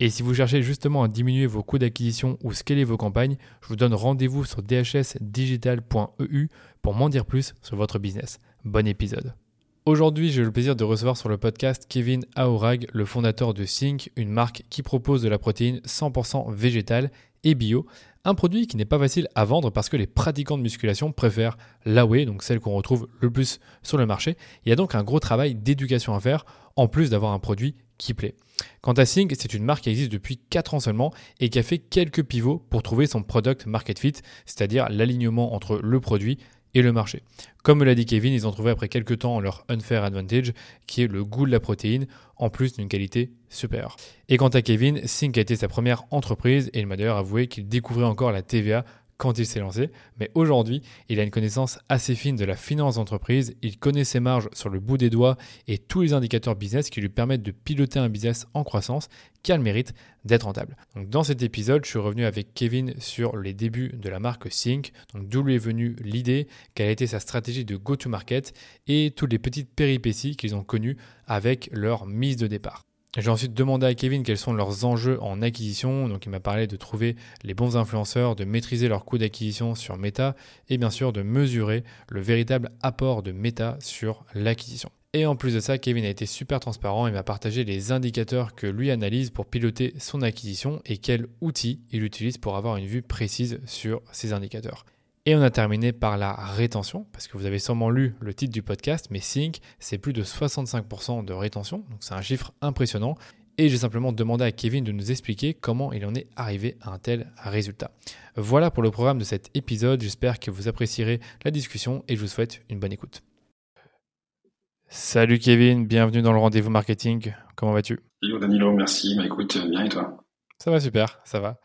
Et si vous cherchez justement à diminuer vos coûts d'acquisition ou scaler vos campagnes, je vous donne rendez-vous sur dhsdigital.eu pour m'en dire plus sur votre business. Bon épisode. Aujourd'hui, j'ai le plaisir de recevoir sur le podcast Kevin Aorag, le fondateur de Sync, une marque qui propose de la protéine 100% végétale et bio, un produit qui n'est pas facile à vendre parce que les pratiquants de musculation préfèrent la whey, donc celle qu'on retrouve le plus sur le marché. Il y a donc un gros travail d'éducation à faire, en plus d'avoir un produit qui plaît. Quant à Sync, c'est une marque qui existe depuis 4 ans seulement et qui a fait quelques pivots pour trouver son product market fit, c'est-à-dire l'alignement entre le produit et le marché. Comme me l'a dit Kevin, ils ont trouvé après quelques temps leur unfair advantage, qui est le goût de la protéine, en plus d'une qualité supérieure. Et quant à Kevin, Sync a été sa première entreprise et il m'a d'ailleurs avoué qu'il découvrait encore la TVA quand il s'est lancé, mais aujourd'hui, il a une connaissance assez fine de la finance d'entreprise, il connaît ses marges sur le bout des doigts et tous les indicateurs business qui lui permettent de piloter un business en croissance qui a le mérite d'être rentable. Donc dans cet épisode, je suis revenu avec Kevin sur les débuts de la marque Sync, donc d'où lui est venue l'idée, quelle a été sa stratégie de go-to-market et toutes les petites péripéties qu'ils ont connues avec leur mise de départ. J'ai ensuite demandé à Kevin quels sont leurs enjeux en acquisition. Donc, il m'a parlé de trouver les bons influenceurs, de maîtriser leurs coûts d'acquisition sur Meta et bien sûr de mesurer le véritable apport de Meta sur l'acquisition. Et en plus de ça, Kevin a été super transparent et m'a partagé les indicateurs que lui analyse pour piloter son acquisition et quels outils il utilise pour avoir une vue précise sur ces indicateurs. Et on a terminé par la rétention, parce que vous avez sûrement lu le titre du podcast, mais Sync, c'est plus de 65% de rétention, donc c'est un chiffre impressionnant. Et j'ai simplement demandé à Kevin de nous expliquer comment il en est arrivé à un tel résultat. Voilà pour le programme de cet épisode, j'espère que vous apprécierez la discussion et je vous souhaite une bonne écoute. Salut Kevin, bienvenue dans le rendez-vous marketing, comment vas-tu? Salut Danilo, merci, bah, écoute, bien et toi? Ça va super, ça va.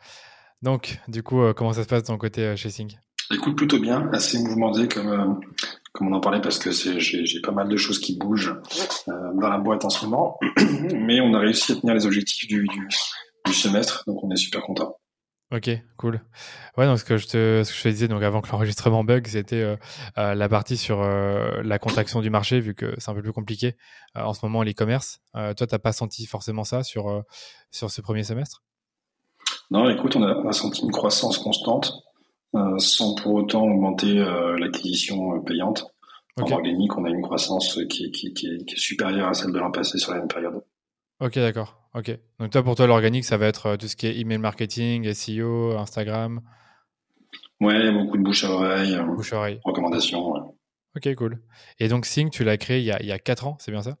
Donc, du coup, euh, comment ça se passe de ton côté euh, chez Sync? Écoute plutôt bien, assez mouvementé comme euh, comme on en parlait parce que j'ai pas mal de choses qui bougent euh, dans la boîte en ce moment, mais on a réussi à tenir les objectifs du, du, du semestre, donc on est super content. Ok, cool. Ouais, donc ce que je te, ce que je te disais donc avant que l'enregistrement bug, c'était euh, euh, la partie sur euh, la contraction du marché, vu que c'est un peu plus compliqué en ce moment l'e-commerce. toi, t'as pas senti forcément ça sur sur ce premier semestre? Non, écoute, on a, on a senti une croissance constante. Euh, sans pour autant augmenter euh, l'acquisition euh, payante. En organique, on a une croissance qui, qui, qui, est, qui, est, supérieure à celle de l'an passé sur la même période. Ok, d'accord. Ok. Donc toi, pour toi, l'organique, ça va être tout ce qui est email marketing, SEO, Instagram? Ouais, beaucoup de bouche à oreille. Bouche à oreille. Recommandations. Ouais. Ok, cool. Et donc Sync, tu l'as créé il y a, il y a 4 ans, c'est bien ça?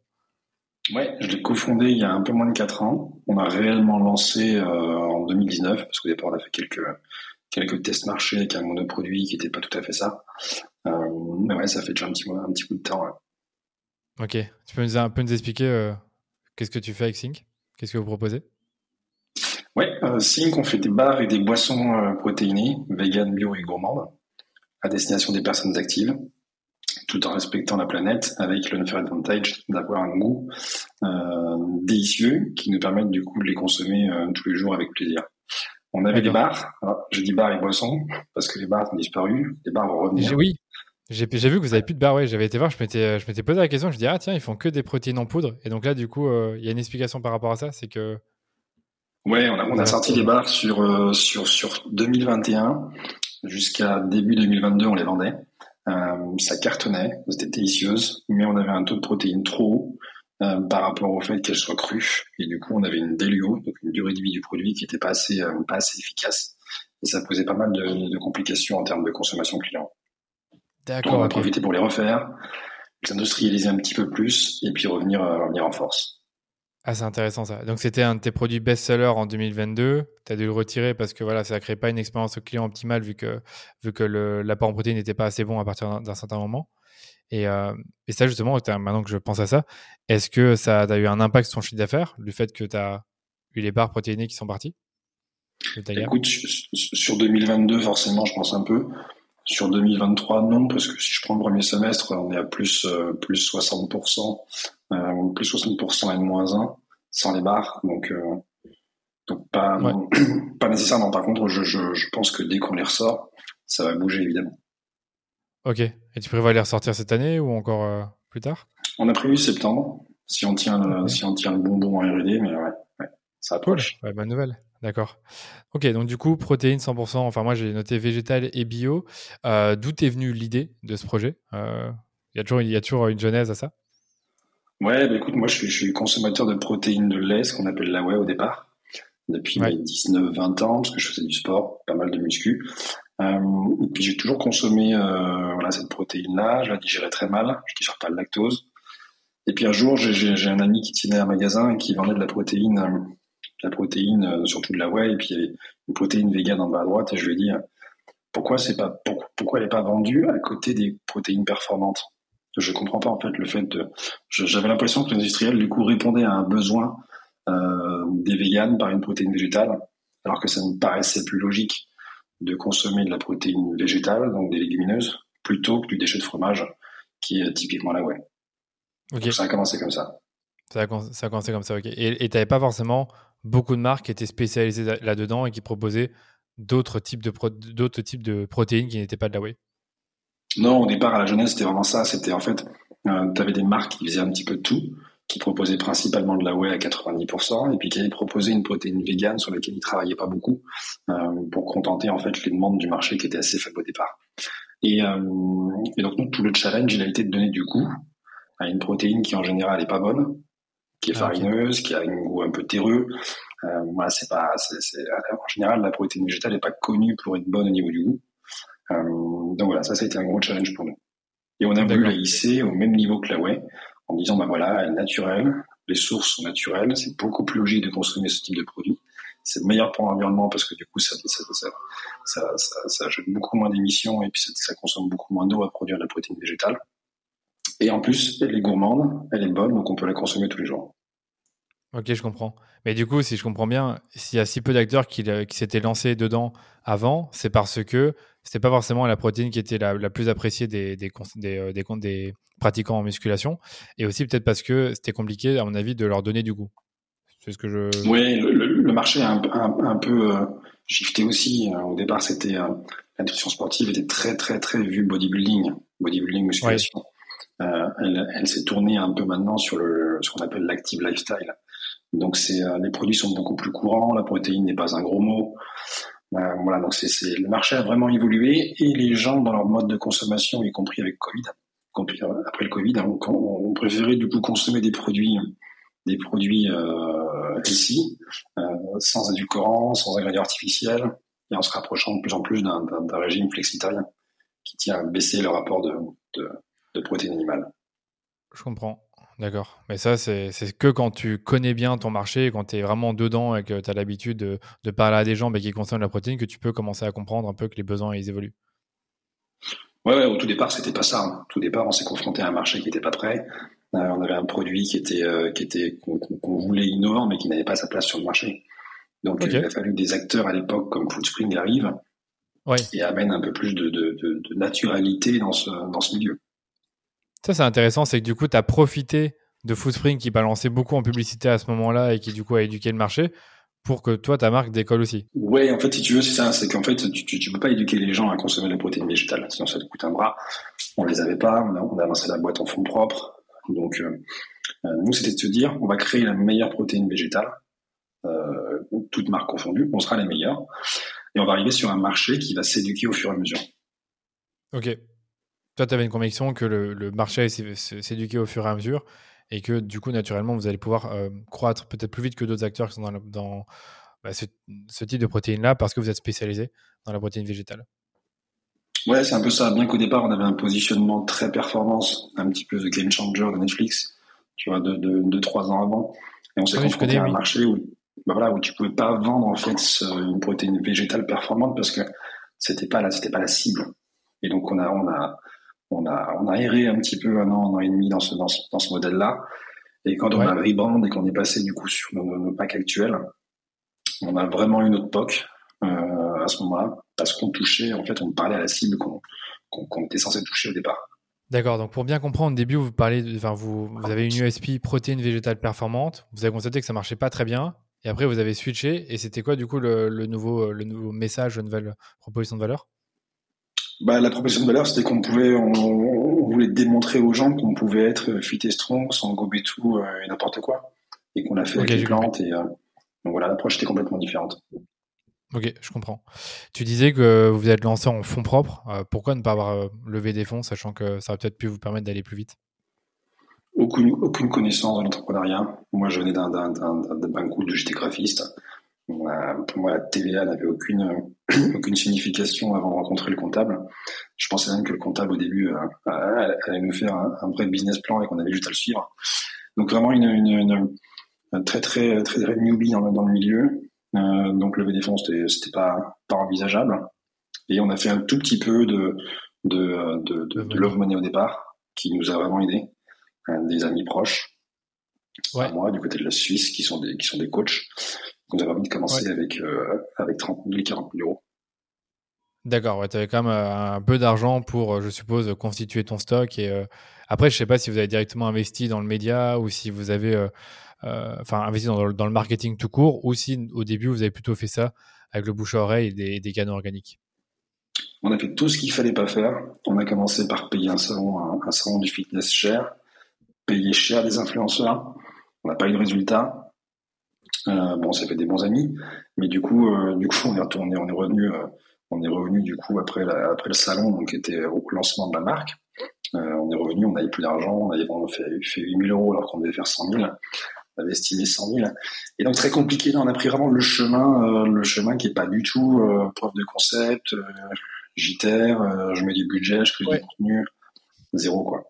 Ouais, je l'ai cofondé il y a un peu moins de 4 ans. On a réellement lancé euh, en 2019, parce qu'au départ, on a fait quelques, quelques tests marchés avec un monoproduit qui n'était pas tout à fait ça. Euh, mais ouais, ça fait déjà un petit, un petit bout de temps. Ok. Tu peux nous, un peu nous expliquer euh, qu'est-ce que tu fais avec Sync? Qu'est-ce que vous proposez? Ouais, euh, Sync, on fait des bars et des boissons euh, protéinées, vegan, bio et gourmandes, à destination des personnes actives, tout en respectant la planète, avec le fair advantage d'avoir un goût euh, délicieux qui nous permet du coup de les consommer tous les jours avec plaisir. On avait des bars. Alors, je dis bars et boissons parce que les bars ont disparu. Les bars vont revenir. Oui. J'ai vu que vous avez plus de bars. Ouais, j'avais été voir. Je m'étais, je m'étais posé la question. Je me dis ah tiens, ils font que des protéines en poudre. Et donc là, du coup, euh, il y a une explication par rapport à ça, c'est que. Ouais, on a, on a sorti des bars sur euh, sur sur 2021 jusqu'à début 2022, on les vendait. Euh, ça cartonnait, c'était délicieuse, mais on avait un taux de protéines trop haut euh, par rapport au fait qu'elle soit crue. Et du coup, on avait une DLUO, donc une durée de vie du produit qui était pas assez, euh, pas assez efficace. Et ça posait pas mal de, de, complications en termes de consommation client. D'accord. On va profiter pour les refaire, les industrialiser un petit peu plus et puis revenir, revenir en force. Ah, c'est intéressant ça. Donc, c'était un de tes produits best-seller en 2022. Tu as dû le retirer parce que voilà, ça ne crée pas une expérience client optimale vu que, vu que l'apport en protéines n'était pas assez bon à partir d'un certain moment. Et, euh, et, ça, justement, maintenant que je pense à ça, est-ce que ça a eu un impact sur ton chiffre d'affaires, du fait que tu as eu les barres protéinées qui sont parties Écoute, sur 2022, forcément, je pense un peu. Sur 2023, non, parce que si je prends le premier semestre, on est à plus, euh, plus 60%, euh, plus 60% et moins 1 sans les barres. Donc, euh, donc pas, pas nécessairement. Par contre, je, je, je pense que dès qu'on les ressort, ça va bouger évidemment. Ok. Et tu prévois les ressortir cette année ou encore euh, plus tard? On a prévu septembre, si on tient le, si on tient le bonbon en R&D, mais ouais, ouais ça approche. Cool. bonne nouvelle. D'accord. Ok, donc du coup, protéines 100%, enfin moi j'ai noté végétal et bio. Euh, d'où est venue l'idée de ce projet? Euh, Il y, a toujours, y a toujours une genèse à ça? Ouais, bah écoute, moi je suis, je suis, consommateur de protéines de lait, ce qu'on appelle la whey au départ, depuis mes 19-20 ans, parce que je faisais du sport, pas mal de muscu. Euh, et puis j'ai toujours consommé euh, voilà, cette protéine-là, je la digérais très mal, je digère pas le lactose. Et puis un jour, j'ai un ami qui tenait un magasin et qui vendait de la protéine, euh, de la protéine, surtout de la whey, et puis il y avait une protéine végane en bas à droite, et je lui ai dit pourquoi elle n'est pas vendue à côté des protéines performantes? Je comprends pas en fait le fait de. J'avais l'impression que l'industriel du coup répondait à un besoin des véganes par une protéine végétale, alors que ça me paraissait plus logique de consommer de la protéine végétale, donc des légumineuses, plutôt que du déchet de fromage, qui est typiquement la whey. Ça a commencé comme ça. Ça a, ça a commencé comme ça, ok. Et tu n'avais pas forcément beaucoup de marques qui étaient spécialisées là-dedans et qui proposaient d'autres types de, d'autres types de protéines qui n'étaient pas de la whey? Non, au départ, à la jeunesse, c'était vraiment ça. C'était en fait, euh, tu avais des marques qui faisaient un petit peu tout qui proposait principalement de la whey à 90%, et puis qui avait proposé une protéine végane sur laquelle il travaillait pas beaucoup, euh, pour contenter en fait les demandes du marché qui étaient assez faibles au départ. Et, euh, et donc tout le challenge, il a été de donner du goût à une protéine qui en général est pas bonne, qui est ah, farineuse, qui a un goût un peu terreux. Euh, voilà, c'est pas, c'est, en général la protéine végétale n'est pas connue pour être bonne au niveau du goût. Euh, donc voilà, ça, ça a été un gros challenge pour nous. Et on a voulu la hisser au même niveau que la whey, en disant bah voilà, elle est naturelle, les sources sont naturelles, c'est beaucoup plus logique de consommer ce type de produit. C'est meilleur pour l'environnement parce que du coup ça, ça, ça, ça, jette beaucoup moins d'émissions et puis ça, consomme beaucoup moins d'eau à produire de la protéine végétale. Et en plus, elle est gourmande, elle est bonne, donc on peut la consommer tous les jours. Ok, je comprends. Mais du coup, si je comprends bien, s'il y a si peu d'acteurs qui, qui s'étaient lancés dedans avant, c'est parce que c'était pas forcément la protéine qui était la, plus appréciée des, des, des, euh, des, des, pratiquants en musculation, et aussi peut-être parce que c'était compliqué, à mon avis, de leur donner du goût. C'est ce que je. Oui, le, marché a un, peu euh, shifté aussi. Euh, au départ, c'était la nutrition sportive était très très très vue bodybuilding, bodybuilding musculation. elle, elle s'est tournée un peu maintenant sur le ce qu'on appelle l'active lifestyle. Donc c'est les produits sont beaucoup plus courants, la protéine n'est pas un gros mot. Euh, voilà, donc c'est, le marché a vraiment évolué et les gens dans leur mode de consommation, y compris avec Covid, après le Covid, hein, on, préférait du coup consommer des produits, des produits euh, ici, euh, sans édulcorants, sans ingrédients artificiels, et en se rapprochant de plus en plus d'un, régime flexitarien qui tient à baisser le rapport de, de protéines animales. Je comprends. D'accord. Mais ça, c'est que quand tu connais bien ton marché, quand tu es vraiment dedans et que tu as l'habitude de, parler à des gens mais qui consomment la protéine, que tu peux commencer à comprendre un peu que les besoins ils évoluent. Ouais, au tout départ, c'était pas ça. Hein. Au tout départ, on s'est confronté à un marché qui n'était pas prêt. Euh, on avait un produit qui était, euh, qui était qu'on voulait innovant, mais qui n'avait pas sa place sur le marché. Donc, il a fallu que des acteurs à l'époque comme Foodspring arrivent et amènent un peu plus de, de naturalité dans ce, dans ce milieu. Ça, c'est intéressant, c'est que du coup, tu as profité de Foodspring qui balançait beaucoup en publicité à ce moment-là et qui du coup a éduqué le marché pour que toi, ta marque décolle aussi. Ouais, en fait, si tu veux, c'est ça, c'est qu'en fait, tu, ne peux pas éduquer les gens à consommer la protéine végétale, sinon ça te coûte un bras. On les avait pas, on a, lancé la boîte en fonds propres. Donc, euh, euh, nous, c'était de se dire, on va créer la meilleure protéine végétale, euh, toute marque confondue, on sera les meilleurs, et on va arriver sur un marché qui va s'éduquer au fur et à mesure. Ok. Toi, tu avais une conviction que le, marché s'éduquer au fur et à mesure et que du coup, naturellement, vous allez pouvoir euh, croître peut-être plus vite que d'autres acteurs qui sont dans, bah, ce, type de protéines-là parce que vous êtes spécialisé dans la protéine végétale? Ouais, c'est un peu ça. Bien qu'au départ, on avait un positionnement très performance, un petit peu the game changer de Netflix, tu vois, de, de, de trois ans avant. Et on s'est ah confronté à un marché où, bah voilà, où tu pouvais pas vendre, en fait, une protéine végétale performante parce que c'était pas la, c'était pas la cible. Et donc, on a, on a, on a, on a erré un petit peu un an, un an et demi dans ce, dans ce, dans ce modèle-là. Et quand on a rebrand et qu'on est passé, du coup, sur nos, nos packs actuels, on a vraiment une autre POC, euh, à ce moment-là parce qu'on touchait, en fait, on parlait à la cible qu'on était censé toucher au départ. D'accord, donc pour bien comprendre, au début, vous parlez, enfin, vous, vous avez une USP protéine végétale performante, vous avez constaté que ça marchait pas très bien, et après vous avez switché, et c'était quoi du coup le, nouveau, le nouveau message, la nouvelle proposition de valeur? Bah, la proposition de valeur, c'était qu'on pouvait, on, voulait démontrer aux gens qu'on pouvait être fit et strong sans gober tout euh, et n'importe quoi, et qu'on l'a fait avec les plantes, et euh, donc voilà, l'approche était complètement différente. Ok, je comprends. Tu disais que vous êtes lancé en fonds propres. Euh, pourquoi ne pas avoir euh, levé des fonds, sachant que ça aurait peut-être pu vous permettre d'aller plus vite? Aucune, aucune connaissance de l'entrepreneuriat. Moi, je venais d'un coup de j'étais graphiste. Pour moi, la TVA n'avait aucune, aucune signification avant de rencontrer le comptable. Je pensais même que le comptable, au début, euh, allait nous faire un, vrai business plan et qu'on avait juste à le suivre. Donc, vraiment, une, une, très, très, très, très newbie dans dans le milieu. Euh, donc lever des fonds, c'était, pas, pas envisageable. Et on a fait un tout petit peu de, de, de, de, love money au départ, qui nous a vraiment aidé. des amis proches, ouais. moi, du côté de la Suisse, qui sont des, qui sont des coachs. Donc, avons envie de commencer avec, euh, avec 30 000 et 40 000 euros. D'accord, ouais, tu avais quand même euh, un peu d'argent pour, je suppose, constituer ton stock. Et après, je sais pas si vous avez directement investi dans le média ou si vous avez euh, enfin investi dans, le marketing tout court, ou si au début vous avez plutôt fait ça avec le bouche à oreille et des, canaux organiques On a fait tout ce qu'il fallait pas faire. On a commencé par payer un salon, un, salon du fitness cher, payer cher des influenceurs. On n'a pas eu de résultat. Euh, bon, ça fait des bons amis, mais du coup, euh, du coup, on est retourné, on est revenu, on est revenu du coup après, après le salon, donc qui était au lancement de la marque. on est revenu, on n'avait plus d'argent, on avait fait, fait 8000 euros alors qu'on devait faire 100 000 on avait estimé 100 000. Et donc très compliqué, là, on a pris vraiment le chemin, euh, le chemin qui est pas du tout euh, preuve de concept, euh, euh, je mets du budget, je crée du contenu, zéro quoi.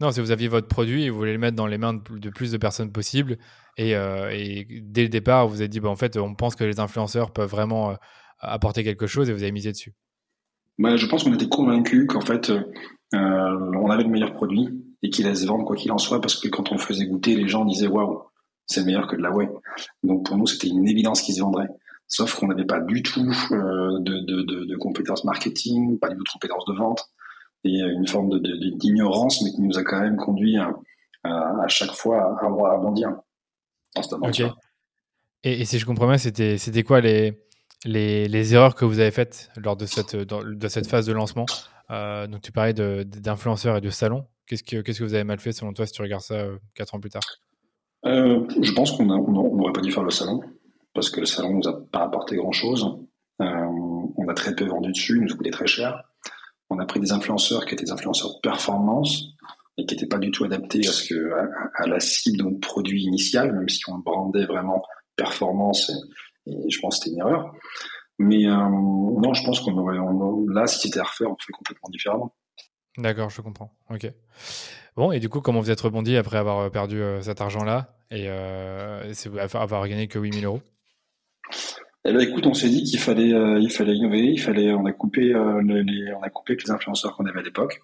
Non, si vous aviez votre produit et vous voulez le mettre dans les mains de plus de personnes possible, et, dès le départ, vous avez dit, bah, en fait, on pense que les influenceurs peuvent vraiment apporter quelque chose et vous avez misé dessus. Bah, je pense qu'on était convaincus qu'en fait, on avait le meilleur produit et qu'il laisse vendre quoi qu'il en soit, parce que quand on faisait goûter, les gens disaient waouh, c'est meilleur que de la whey. Donc pour nous, c'était une évidence qu'ils se vendraient. Sauf qu'on n'avait pas du tout euh, de, de, compétences marketing, pas du tout de compétences de vente, et une forme d'ignorance, mais qui nous a quand même conduit à, à, chaque fois à, à bondir dans cette Et, et, si je comprends bien, c'était c'était quoi les, les, les erreurs que vous avez faites lors de cette, de cette phase de lancement? Euh, Donc tu parlais d'influenceurs et de salons. Qu'est-ce que, qu'est-ce que vous avez mal fait selon toi si tu regardes ça euh, quatre ans plus tard? Euh, Je pense qu'on n'aurait pas dû faire le salon parce que le salon nous a pas apporté grand-chose. Euh, on a très peu vendu dessus, il nous coûté très cher. On a pris des influenceurs qui étaient des influenceurs performance et qui n'étaient pas du tout adaptés à, ce que, la cible notre produit initial, même si on brandait vraiment performance et, je pense que c'était une erreur. Mais non, je pense qu'on aurait, là, si c'était à refaire, on fait complètement différemment. D'accord, je comprends. Ok. Bon, et du coup, comment vous êtes rebondi après avoir euh, perdu euh, cet argent-là et euh, avoir gagné que 8000 euros? Eh ben, écoute, on s'est dit qu'il fallait, euh, il fallait innover, il fallait, on a coupé, les, on a coupé avec les influenceurs qu'on avait à l'époque.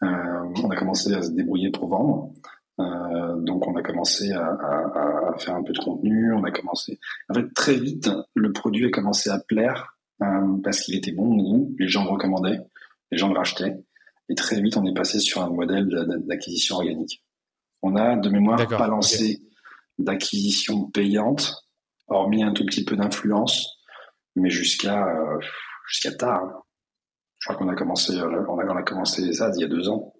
on a commencé à se débrouiller pour vendre. donc, on a commencé à, à, à, faire un peu de contenu. On a commencé. En fait, très vite, le produit a commencé à plaire parce qu'il était bon goût. Les gens le recommandaient, les gens le rachetaient. Et très vite, on est passé sur un modèle d'acquisition organique. On a, de mémoire, pas lancé d'acquisition payante, hormis un tout petit peu d'influence, mais jusqu'à euh, jusqu'à tard. Je crois qu'on a commencé, euh, on a, commencé il y a deux ans.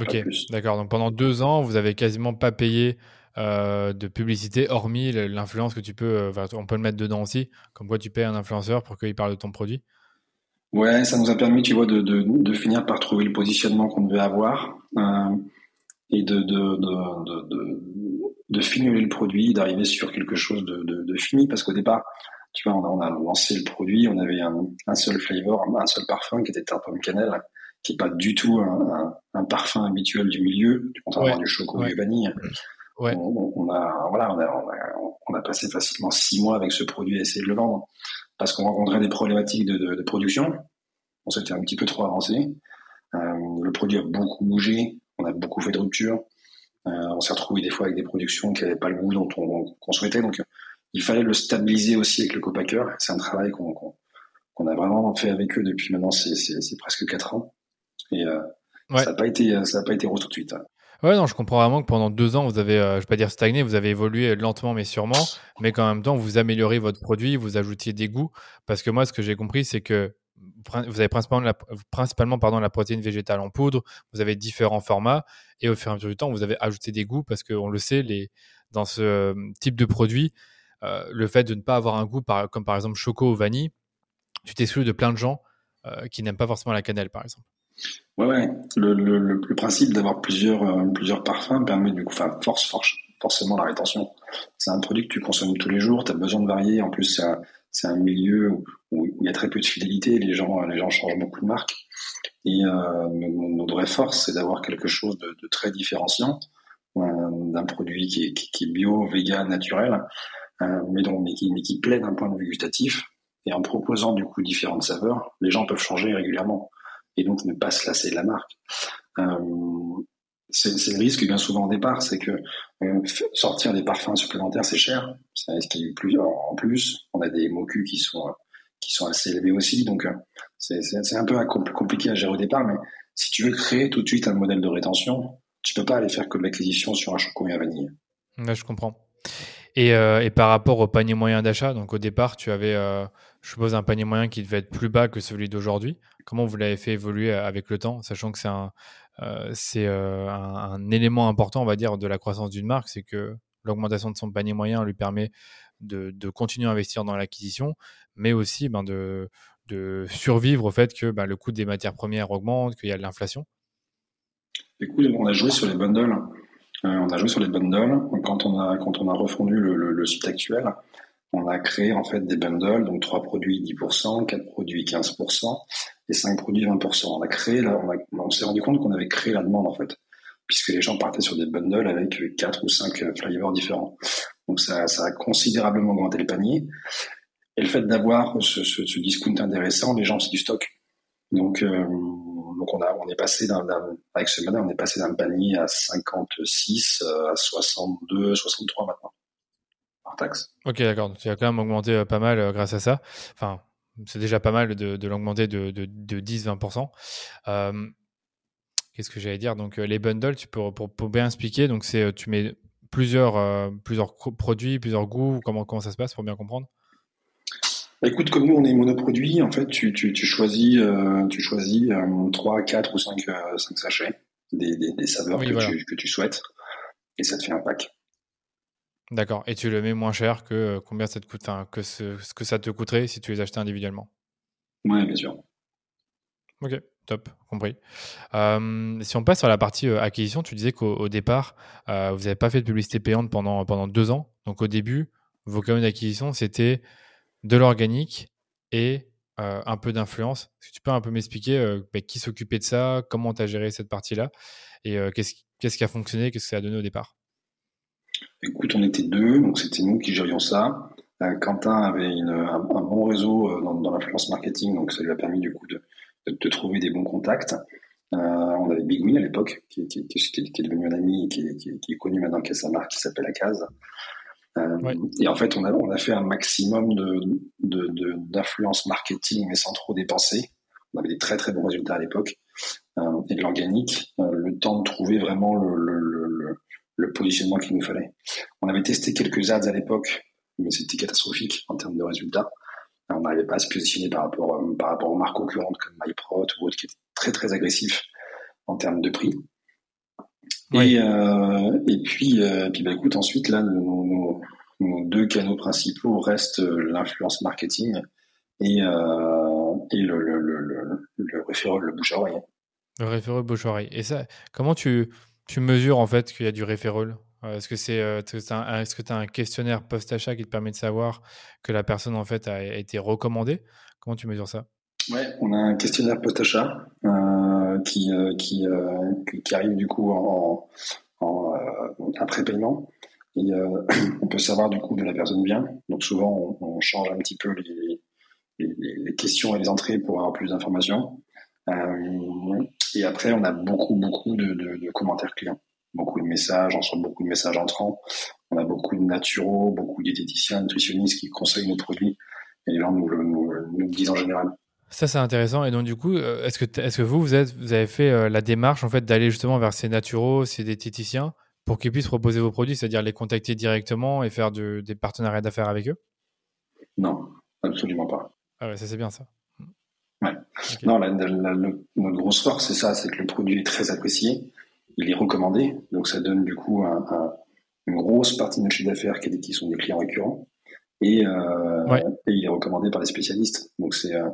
Ok, d'accord. Donc pendant deux ans, vous avez quasiment pas payé euh, de publicité, hormis l'influence que tu peux. on peut le mettre dedans aussi, comme quoi tu payes un influenceur pour qu'il parle de ton produit. Ouais, ça nous a permis, tu vois, de, de, de finir par trouver le positionnement qu'on devait avoir euh, et de, de, de, de, le produit, d'arriver sur quelque chose de, de, fini, parce qu'au départ, tu vois, on a, lancé le produit, on avait un, seul flavor, un seul parfum qui était un pomme cannelle, qui n'est pas du tout un, parfum habituel du milieu, contrairement du chocolat et du vanille. On, a, voilà, on a, on, a, passé facilement six mois avec ce produit à essayer de le vendre parce qu'on rencontrait des problématiques de, de, de production. On s'était un petit peu trop avancé. Euh, le produit a beaucoup bougé, on a beaucoup fait de ruptures. Euh, on s'est retrouvé des fois avec des productions qui n'avaient pas le goût dont on, souhaitait. Donc, il fallait le stabiliser aussi avec le copacker. C'est un travail qu'on a vraiment fait avec eux depuis maintenant, c'est presque quatre ans. Et euh, ça n'a pas été, ça pas été rose tout de suite. Hein. Ouais, non, je comprends vraiment que pendant deux ans, vous avez, je vais pas dire stagné, vous avez évolué lentement mais sûrement, mais qu'en même temps, vous améliorez votre produit, vous ajoutiez des goûts. Parce que moi, ce que j'ai compris, c'est que vous avez principalement, la, principalement pardon, la protéine végétale en poudre, vous avez différents formats, et au fur et à mesure du temps, vous avez ajouté des goûts, parce qu'on le sait, les, dans ce euh, type de produit, euh, le fait de ne pas avoir un goût, par, comme par exemple choco ou vanille, tu t'exclus de plein de gens euh, qui n'aiment pas forcément la cannelle, par exemple. Ouais, ouais. Le, le, le, principe d'avoir plusieurs, plusieurs parfums permet du coup, enfin, force, force forcément la rétention. C'est un produit que tu consommes tous les jours, tu as besoin de varier. En plus, c'est un, milieu où, il y a très peu de fidélité, les gens, les gens changent beaucoup de marque. Et euh, notre vraie force, c'est d'avoir quelque chose de, très différenciant, euh, d'un produit qui est, bio, vegan, naturel, euh, mais, donc, mais, qui, mais qui plaît d'un point de vue gustatif. Et en proposant du coup différentes saveurs, les gens peuvent changer régulièrement et donc ne pas se lasser de la marque. C'est le risque bien souvent au départ, c'est que euh, sortir des parfums supplémentaires, c'est cher. Ça risque plus en plus. On a des MOCU qui sont qui sont assez élevés aussi, donc euh, c'est un peu compliqué à gérer au départ. Mais si tu veux créer tout de suite un modèle de rétention, tu peux pas aller faire que l'acquisition sur un chocolat à vanille. je comprends. Et, euh, et, par rapport au panier moyen d'achat, donc au départ, tu avais, je suppose, un panier moyen qui devait être plus bas que celui d'aujourd'hui. Comment vous l'avez fait évoluer avec le temps, sachant que c'est un, euh, euh, un, élément important, on va dire, de la croissance d'une marque, c'est que l'augmentation de son panier moyen lui permet de, continuer à investir dans l'acquisition, mais aussi ben, de, de, survivre au fait que ben, le coût des matières premières augmente, qu'il y a de l'inflation on a joué sur les bundles. Euh, on a joué sur les bundles. Quand on a, quand on a refondu le, le site actuel, on a créé en fait des bundles, donc trois produits 10%, quatre produits 15% et cinq produits 20%. On a créé, on, s'est rendu compte qu'on avait créé la demande en fait, puisque les gens partaient sur des bundles avec quatre ou cinq flavors différents. Donc ça, a considérablement augmenté les paniers. Et le fait d'avoir ce, discount intéressant, les gens c'est du stock. Donc, euh, donc on, a, on est passé d'un, avec ce modèle, on est passé d'un panier à 56 euh, à 62, 63 maintenant. Ok, d'accord. Tu as quand même augmenté euh, pas mal grâce à ça. Enfin, c'est déjà pas mal de, l'augmenter de, 10-20%. Euh, qu'est-ce que j'allais dire? Donc, les bundles, tu peux, pour, bien expliquer, donc c'est tu mets plusieurs, plusieurs produits, plusieurs goûts. Comment, comment ça se passe pour bien comprendre? Bah, Écoute, comme nous, on est monoproduit, en fait, tu, choisis, tu choisis 3, 4 ou 5, 5 sachets des, saveurs que, tu, que tu souhaites et ça te fait un pack. D'accord. Et tu le mets moins cher que euh, combien ça te coûte, que ce, que ça te coûterait si tu les achetais individuellement? Oui, bien sûr. Ok, top, compris. si on passe sur la partie euh, acquisition, tu disais qu'au départ, vous n'avez pas fait de publicité payante pendant, pendant deux ans. Donc au début, vos canaux d'acquisition, c'était de l'organique et un peu d'influence. Est-ce que tu peux un peu m'expliquer bah, qui s'occupait de ça, comment tu as géré cette partie-là? Et qu'est-ce qui a fonctionné, qu'est-ce que ça a donné au départ? Écoute, on était deux, donc c'était nous qui gérions ça. Euh, Quentin avait un, bon réseau euh, dans, l'influence marketing, donc ça lui a permis du coup de, trouver des bons contacts. Euh, on avait Big Win à l'époque, qui, est devenu un ami, qui, qui, est connu maintenant, qui a sa marque qui s'appelle Acaz. Et en fait, on a, fait un maximum d'influence marketing, mais sans trop dépenser. On avait des très très bons résultats à l'époque. et de l'organique, le temps de trouver vraiment le le positionnement qu'il nous fallait. On avait testé quelques ads à l'époque, mais c'était catastrophique en termes de résultats. On n'arrivait pas à se positionner par rapport, euh, par rapport aux marques concurrentes comme MyProt ou autres qui étaient très très agressifs en termes de prix. Et, euh, et puis, euh, puis bah, écoute, ensuite, là, nos, deux canaux principaux restent l'influence marketing et, et le, le, le, le, référent, le bouche à oreille. Le référent bouche à oreille. Et ça, comment tu, tu mesures en fait qu'il y a du référol Est-ce que c'est est-ce que tu as un questionnaire post-achat qui te permet de savoir que la personne en fait a, été recommandée? Comment tu mesures ça? Ouais, on a un questionnaire post-achat qui, qui, qui, arrive du coup après paiement. Et on peut savoir du coup de la personne bien. Donc souvent on, change un petit peu les, les, questions et les entrées pour avoir plus d'informations. Et après on a beaucoup beaucoup de, de commentaires clients beaucoup de messages, on reçoit beaucoup de messages entrants. On a beaucoup de naturaux, beaucoup de diététiciens, nutritionnistes qui conseillent nos produits et les gens nous, le disent en général. Ça, c'est intéressant. Et donc, du coup, euh, est-ce que, vous, vous, êtes, vous avez fait euh, la démarche en fait, d'aller justement vers ces naturaux, ces diététiciens, pour qu'ils puissent proposer vos produits, c'est-à-dire les contacter directement et faire des partenariats d'affaires avec eux? Non, absolument pas. Ah ouais, ça, c'est bien ça. Non, notre grosse force, c'est ça, c'est que le produit est très apprécié il est recommandé, donc ça donne du coup une grosse partie de notre chiffre d'affaires qui, qui, sont des clients récurrents, et, euh, et, il est recommandé par des spécialistes. Donc c'est euh,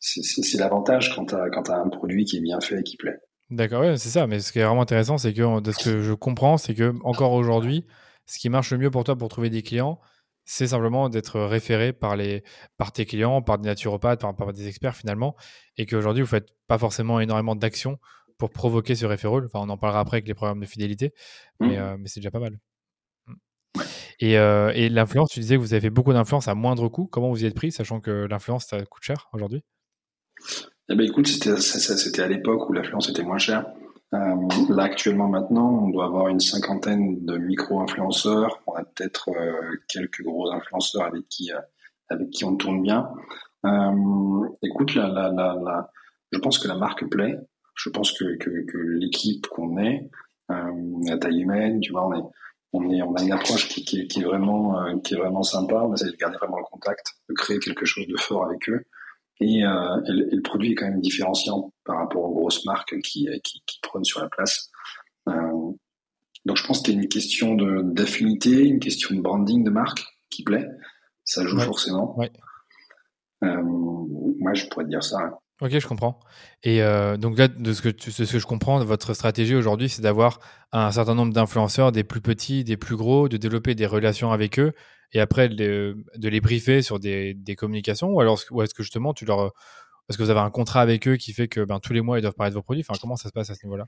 c'est l'avantage quand tu as, un produit qui est bien fait et qui plaît. D'accord, ouais, c'est ça. Mais ce qui est vraiment intéressant, c'est que de ce que je comprends, c'est que encore aujourd'hui, ce qui marche le mieux pour toi pour trouver des clients, c'est simplement d'être référé par, les, par tes clients, par des naturopathes, par, par des experts finalement, et qu'aujourd'hui, vous faites pas forcément énormément d'actions pour provoquer ce referral. Enfin, on en parlera après avec les programmes de fidélité, mais, mmh. euh, mais c'est déjà pas mal. Mmh. Et, euh, et l'influence, tu disais que vous avez fait beaucoup d'influence à moindre coût. Comment vous y êtes pris, sachant que l'influence, ça coûte cher aujourd'hui? Eh ben, écoute, c'était à l'époque où l'influence était moins chère. Euh, là, actuellement, maintenant, on doit avoir une cinquantaine de micro-influenceurs. On a peut-être quelques gros influenceurs avec qui, avec qui on tourne bien. écoute, la, la, la, je pense que la marque plaît je pense que, que, l'équipe qu'on est, euh, taille humaine, tu vois, on est, on est, on a une approche qui, qui, qui est vraiment, euh, qui est vraiment sympa. On essaie de garder vraiment le contact, de créer quelque chose de fort avec eux. Et, euh, et, le, produit est quand même différenciant par rapport aux grosses marques qui, qui, qui prennent sur la place. Euh, donc je pense y a une question de d'affinité, une question de branding de marque qui plaît. Ça joue forcément. Ouais. Euh, moi, je pourrais te dire ça. Ok, je comprends. Et euh, donc là, de ce, que ce que je comprends, votre stratégie aujourd'hui, c'est d'avoir un certain nombre d'influenceurs, des plus petits, des plus gros, de développer des relations avec eux et après de, les briefer sur des, communications ou alors est-ce que justement tu leur est-ce que vous avez un contrat avec eux qui fait que ben, tous les mois ils doivent parler de vos produits? Enfin comment ça se passe à ce niveau-là?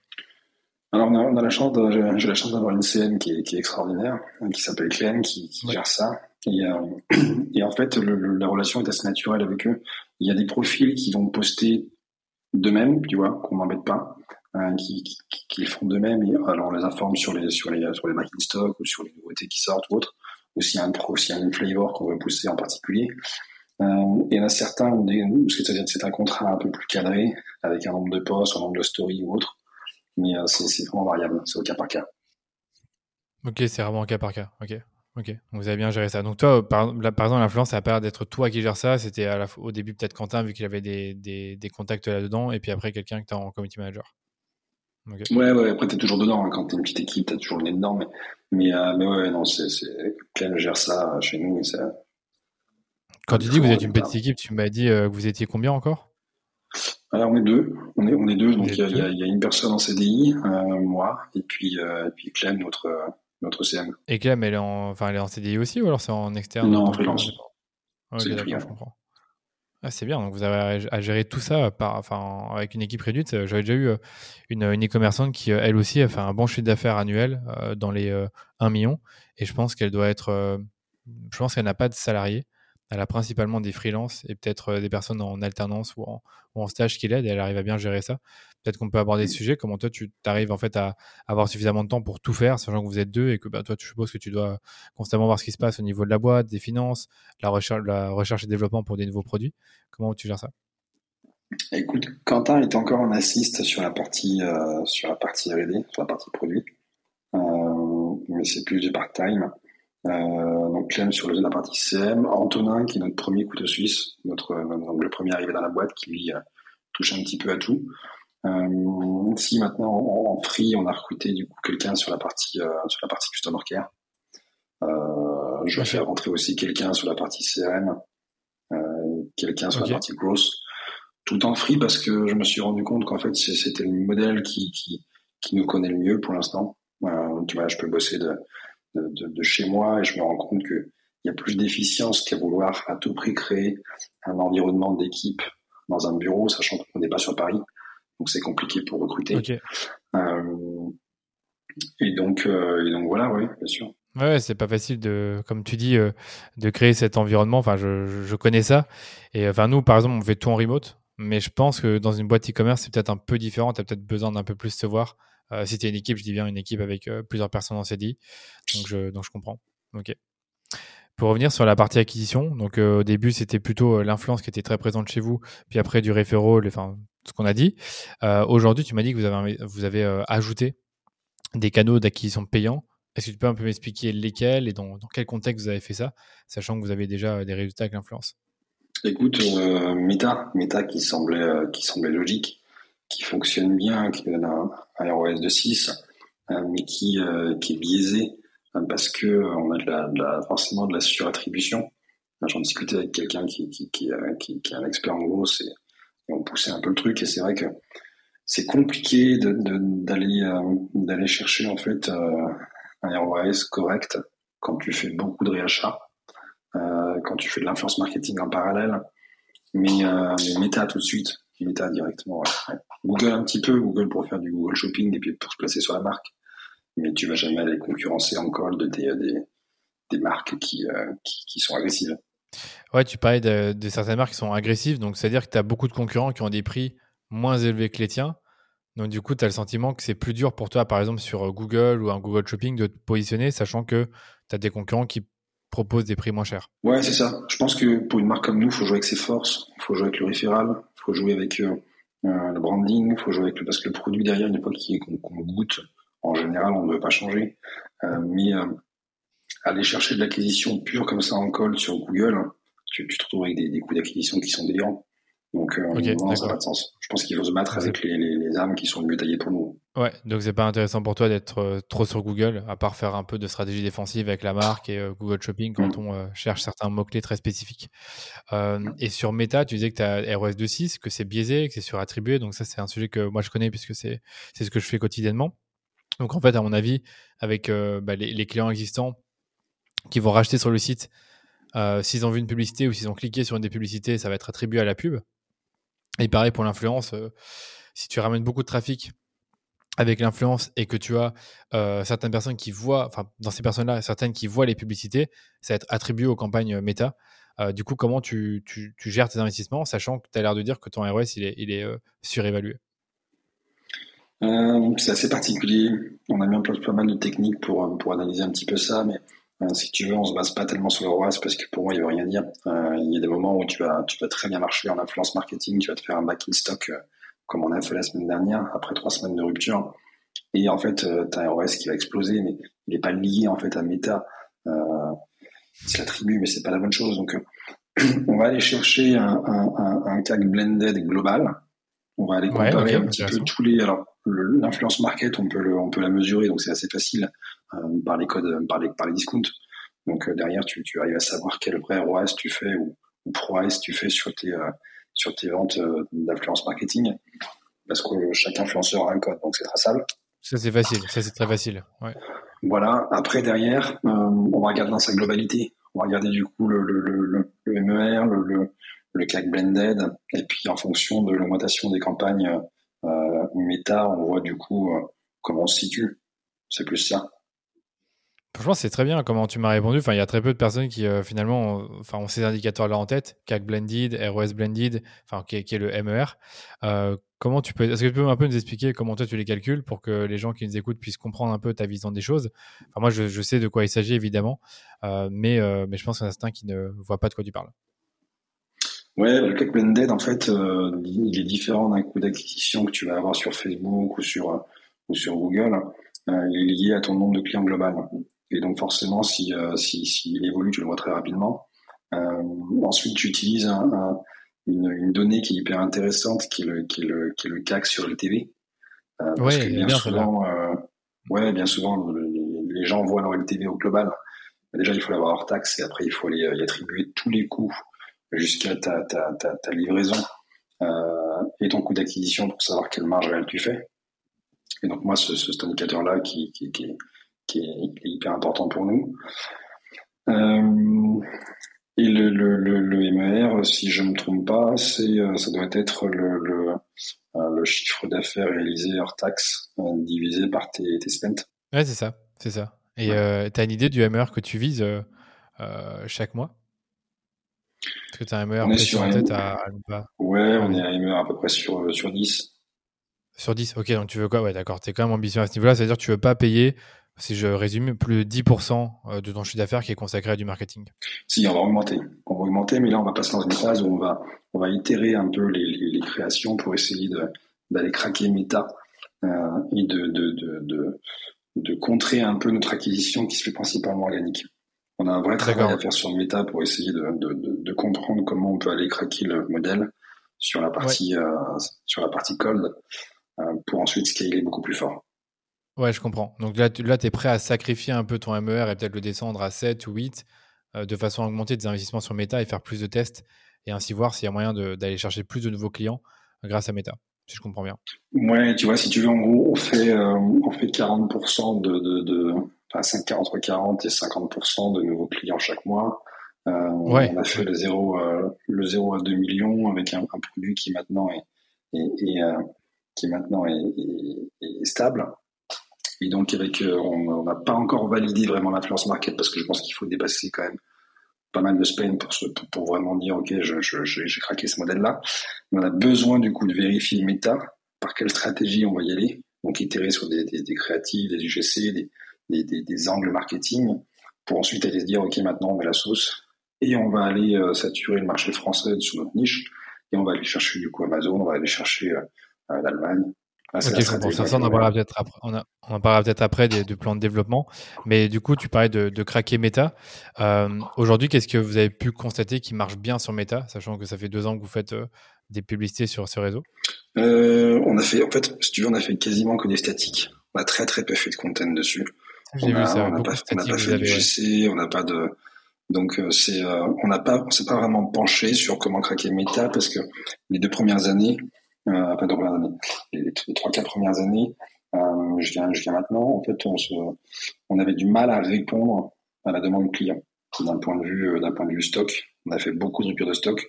Alors on a, la chance j'ai la chance d'avoir une CM qui est, extraordinaire hein, qui s'appelle Clem qui, gère ça et, euh, et en fait la relation est assez naturelle avec eux il y a des profils qui vont poster d'eux-mêmes, tu vois, qu'on m'embête pas, hein, qui, qui, qui, font d'eux-mêmes. Alors on les informe sur les sur les sur les marketing stock ou sur les nouveautés qui sortent ou autres. Ou s'il y a un pro, s'il y a une flavor qu'on veut pousser en particulier. Euh, et il y en a certains où c'est un contrat un peu plus cadré, avec un nombre de posts, un nombre de stories ou autre. Mais euh, c'est vraiment variable, c'est au cas par cas. Ok, c'est vraiment au cas par cas. Ok. Ok, vous avez bien géré ça. Donc toi, par, par exemple, l'influence, ça a pas l'air d'être toi qui gère ça. C'était au début peut-être Quentin, vu qu'il avait des, des, des, contacts là-dedans, et puis après quelqu'un que tu as en community manager. Ouais, ouais, après tu es toujours dedans. Hein. Quand tu es une petite équipe, tu as toujours le nez dedans. Mais, mais, euh, mais ouais, non, c'est Clem gère ça chez nous. Et Quand tu dis que vous êtes une petite équipe, tu m'as dit euh, que vous étiez combien encore? Alors on est deux. On est, on est deux. Donc il y, y, a une personne en CDI, euh, moi, et puis, et puis Clem, notre notre CM. Et Clem, elle est en, enfin, elle est en CDI aussi ou alors c'est en externe? Non, en freelance. c'est je comprends. Ah, c'est bien, donc vous avez à gérer tout ça par, enfin, avec une équipe réduite. J'avais déjà eu euh, une, une e-commerçante qui, euh, elle aussi, a fait un bon chiffre d'affaires annuel euh, dans les 1 million. Et je pense qu'elle doit être. je pense qu'elle n'a pas de salariés. Elle a principalement des freelances et peut-être des personnes en alternance ou en, ou en stage qui l'aident et elle arrive à bien gérer ça. Peut-être qu'on peut aborder ce sujet. Comment toi, tu arrives en fait à avoir suffisamment de temps pour tout faire, sachant que vous êtes deux et que bah, toi, tu supposes que tu dois constamment voir ce qui se passe au niveau de la boîte, des finances, la recherche, la recherche et développement pour des nouveaux produits. Comment tu gères ça? Écoute, Quentin est encore en assiste sur la partie euh, sur la partie R&D, sur la partie produit, euh, mais c'est plus du part-time. Euh, donc Clem sur la partie CM, Antonin qui est notre premier couteau suisse, notre donc le premier arrivé dans la boîte qui lui touche un petit peu à tout. Euh, si maintenant en, free on a recruté du coup quelqu'un sur la partie euh, sur la partie customer care, euh, je vais faire rentrer aussi quelqu'un sur la partie CRM, quelqu'un sur la partie growth, tout en free parce que je me suis rendu compte qu'en fait c'était le modèle qui, qui, qui nous connaît le mieux pour l'instant. tu vois, je peux bosser de, de, de, chez moi et je me rends compte que il y a plus d'efficience qu'à vouloir à tout prix créer un environnement d'équipe dans un bureau, sachant qu'on n'est pas sur Paris, donc c'est compliqué pour recruter. Euh, et donc, euh, et donc voilà, oui, bien sûr. Ouais, c'est pas facile de, comme tu dis, euh, de créer cet environnement. Enfin, je, je, connais ça. Et enfin, nous, par exemple, on fait tout en remote. Mais je pense que dans une boîte e-commerce, c'est peut-être un peu différent. Tu as peut-être besoin d'un peu plus se voir. Euh, tu es une équipe, je dis bien une équipe avec euh, plusieurs personnes en CDI. Donc je, donc je comprends. Ok. Pour revenir sur la partie acquisition, donc au début, c'était plutôt l'influence qui était très présente chez vous, puis après du référent, enfin, ce qu'on a dit. Aujourd'hui, tu m'as dit que vous avez, ajouté des canaux d'acquisition payants. Est-ce que tu peux un peu m'expliquer lesquels et dans, quel contexte vous avez fait ça, sachant que vous avez déjà des résultats avec l'influence? Écoute, euh, Meta, Meta qui semblait, euh, qui semblait logique, qui fonctionne bien, qui donne un, un ROS de 6, euh, mais qui, qui est biaisé parce que on a de la, de la, forcément de la surattribution. J'en discutais avec quelqu'un qui, qui, qui, qui, est un expert en gros, et, on poussait un peu le truc, et c'est vrai que c'est compliqué d'aller d'aller chercher en fait un ROAS correct quand tu fais beaucoup de réachats, euh, quand tu fais de l'influence marketing en parallèle. Mais, euh, mais Meta tout de suite, Meta directement. Google un petit peu, Google pour faire du Google Shopping et puis pour se placer sur la marque. Mais tu vas jamais aller concurrencer en call de des, des, des marques qui, euh, qui, qui, sont agressives. Ouais, tu parlais de, de certaines marques qui sont agressives, donc c'est-à-dire que tu as beaucoup de concurrents qui ont des prix moins élevés que les tiens. Donc, du coup, tu as le sentiment que c'est plus dur pour toi, par exemple, sur Google ou un Google Shopping, de te positionner, sachant que tu as des concurrents qui proposent des prix moins chers. Ouais, c'est ça. Je pense que pour une marque comme nous, il faut jouer avec ses forces, il faut jouer avec le référal, il faut jouer avec euh, euh, le branding, faut jouer avec le... parce que le produit derrière, une fois qu'on goûte, en général, on ne veut pas changer. mais aller chercher de l'acquisition pure comme ça en call sur Google, tu, tu te retrouves des, des coûts d'acquisition qui sont délirants. Donc, euh, ça n'a pas de sens. Je pense qu'il faut se battre avec les, les, les, armes qui sont mieux taillées pour nous. Ouais, donc c'est pas intéressant pour toi d'être euh, trop sur Google, à part faire un peu de stratégie défensive avec la marque et euh, Google Shopping quand mm. on euh, cherche certains mots-clés très spécifiques. et sur Meta, tu disais que tu as ROS 2.6, que c'est biaisé, que c'est surattribué. Donc ça, c'est un sujet que moi je connais puisque c'est ce que je fais quotidiennement. Donc en fait, à mon avis, avec bah, les, les, clients existants qui vont racheter sur le site, s'ils ont vu une publicité ou s'ils ont cliqué sur une des publicités, ça va être attribué à la pub. Et pareil pour l'influence, euh, si tu ramènes beaucoup de trafic avec l'influence et que tu as euh, certaines personnes qui voient, enfin dans ces personnes-là, certaines qui voient les publicités, ça va être attribué aux campagnes euh, méta. du coup, comment tu, tu, gères tes investissements, sachant que tu as l'air de dire que ton ROS, il est, il est surévalué? C'est assez particulier. On a mis en place pas mal de techniques pour, pour analyser un petit peu ça, mais si tu veux, on se base pas tellement sur le ROAS parce que pour moi, il veut rien dire. Euh, il y a des moments où tu vas, tu vas très bien marcher en influence marketing, tu vas te faire un back in stock euh, comme on a fait la semaine dernière après trois semaines de rupture. Et en fait, tu as un ROAS qui va exploser, mais il n'est pas lié en fait à Meta. Euh, c'est l'attribut, mais c'est pas la bonne chose. Donc, on va aller chercher un, un, un, CAC blended global. On va aller comparer un petit peu tous les. Alors, l'influence market, on peut, le, on peut la mesurer, donc c'est assez facile. Euh, par les codes, par les, par les discounts. Donc euh, derrière, tu, tu arrives à savoir quel vrai ROAS tu fais ou, ou ProAS tu fais sur tes, euh, sur tes ventes d'influence marketing. Parce que chaque influenceur a un code, donc c'est traçable. Ça c'est facile, ça c'est très facile. Ouais. Voilà. Après derrière, on va regarder dans sa globalité. On va regarder du coup le, le, le, le MER, le, le, le CAC blended, et puis en fonction de l'augmentation des campagnes euh, méta, on voit du coup comment on se situe. C'est plus ça. Franchement, c'est très bien comment tu m'as répondu. Enfin, il y a très peu de personnes qui euh, finalement ont, enfin, ont ces indicateurs-là en tête, CAC blended, ROS blended, enfin, qui, est, le MER. Euh, comment tu peux, est-ce que tu peux un peu nous expliquer comment toi tu les calcules pour que les gens qui nous écoutent puissent comprendre un peu ta vision des choses? Enfin, Moi, je, sais de quoi il s'agit évidemment, euh, mais, mais je pense qu'il y en a certains qui ne voient pas de quoi tu parles. Ouais, le CAC blended, en fait, il est différent d'un coût d'acquisition que tu vas avoir sur Facebook ou sur, ou sur Google. il est lié à ton nombre de clients global. Et donc forcément, si, euh, si, si évolue, tu le vois très rapidement. Euh, ensuite, tu utilises un, un, une, une, donnée qui est hyper intéressante, qui est le, qui est le, qui est le CAC sur LTV. Euh, parce que bien, bien souvent, euh, ouais, bien souvent, les, gens voient leur LTV au global. Mais déjà, il faut l'avoir hors taxe et après, il faut aller y attribuer tous les coûts jusqu'à ta, ta, ta, ta, livraison euh, et ton coût d'acquisition pour savoir quelle marge réelle tu fais. Et donc moi, ce, ce, cet indicateur-là qui, qui, qui, qui est, hyper important pour nous. et le, le, le, MER, si je ne me trompe pas, c'est ça doit être le, le, chiffre d'affaires réalisé hors taxe divisé par tes, tes spends. Ouais, c'est ça, c'est ça. Et tu as une idée du MER que tu vises chaque mois? Est-ce que tu as un MER sur en tête à, Ouais, on est à MER à peu près sur, sur 10. Sur 10, ok, donc tu veux quoi? Ouais, d'accord, tu es quand même ambitieux à ce niveau-là, c'est-à-dire que tu veux pas payer, si je résume, plus de 10% euh, de ton chiffre d'affaires qui est consacré à du marketing. Si, on va augmenter. On va augmenter, mais là, on va passer dans une phase où on va, on va itérer un peu les, les, créations pour essayer d'aller craquer méta euh, et de, de, de, de, contrer un peu notre acquisition qui se fait principalement organique. On a un vrai travail à faire sur Meta pour essayer de, de, comprendre comment on peut aller craquer le modèle sur la partie, euh, sur la partie cold euh, pour ensuite scaler beaucoup plus fort. Ouais, je comprends. Donc là, tu es prêt à sacrifier un peu ton MER et peut-être le descendre à 7 ou 8 euh, de façon à augmenter des investissements sur Meta et faire plus de tests et ainsi voir s'il y a moyen d'aller chercher plus de nouveaux clients grâce à Meta, si je comprends bien. Ouais, tu vois, si tu veux, en gros, on fait, on fait 40% de, de entre 40 et 50% de nouveaux clients chaque mois. Euh, on a fait le 0, euh, le 0 à 2 millions avec un, produit qui maintenant est, est, euh, qui maintenant est, stable. Et donc avec, on n'a pas encore validé vraiment l'influence market parce que je pense qu'il faut dépasser quand même pas mal de spend pour, pour, vraiment dire ok, j'ai craqué ce modèle-là. Mais on a besoin du coup de vérifier méta, par quelle stratégie on va y aller. Donc itérer sur des, des, des créatives, des UGC, des, des, angles marketing pour ensuite aller se dire, OK, maintenant on met la sauce et on va aller euh, saturer le marché français sur notre niche et on va aller chercher du coup Amazon, on va aller chercher euh, euh. Ah, ça, on en parlera peut-être après, on, en parlera peut-être après des, du plan de développement. Mais du coup, tu parlais de, craquer Meta. Aujourd'hui, qu'est-ce que vous avez pu constater qui marche bien sur Meta, sachant que ça fait deux ans que vous faites des publicités sur ce réseau? On a fait, en fait, si tu veux, on a fait quasiment que des statiques. On a très très peu fait de content dessus. J'ai vu ça. On n'a pas, fait de GC, on n'a pas de. Donc euh, c'est, euh, on n'a pas, on s'est pas vraiment penché sur comment craquer Meta parce que les deux premières années, euh, pas deux premières années, les, trois quatre premières années, euh, je viens, je viens maintenant. En fait, on se, on avait du mal à répondre à la demande client d'un point de vue, d'un point de vue stock. On a fait beaucoup de ruptures de stock.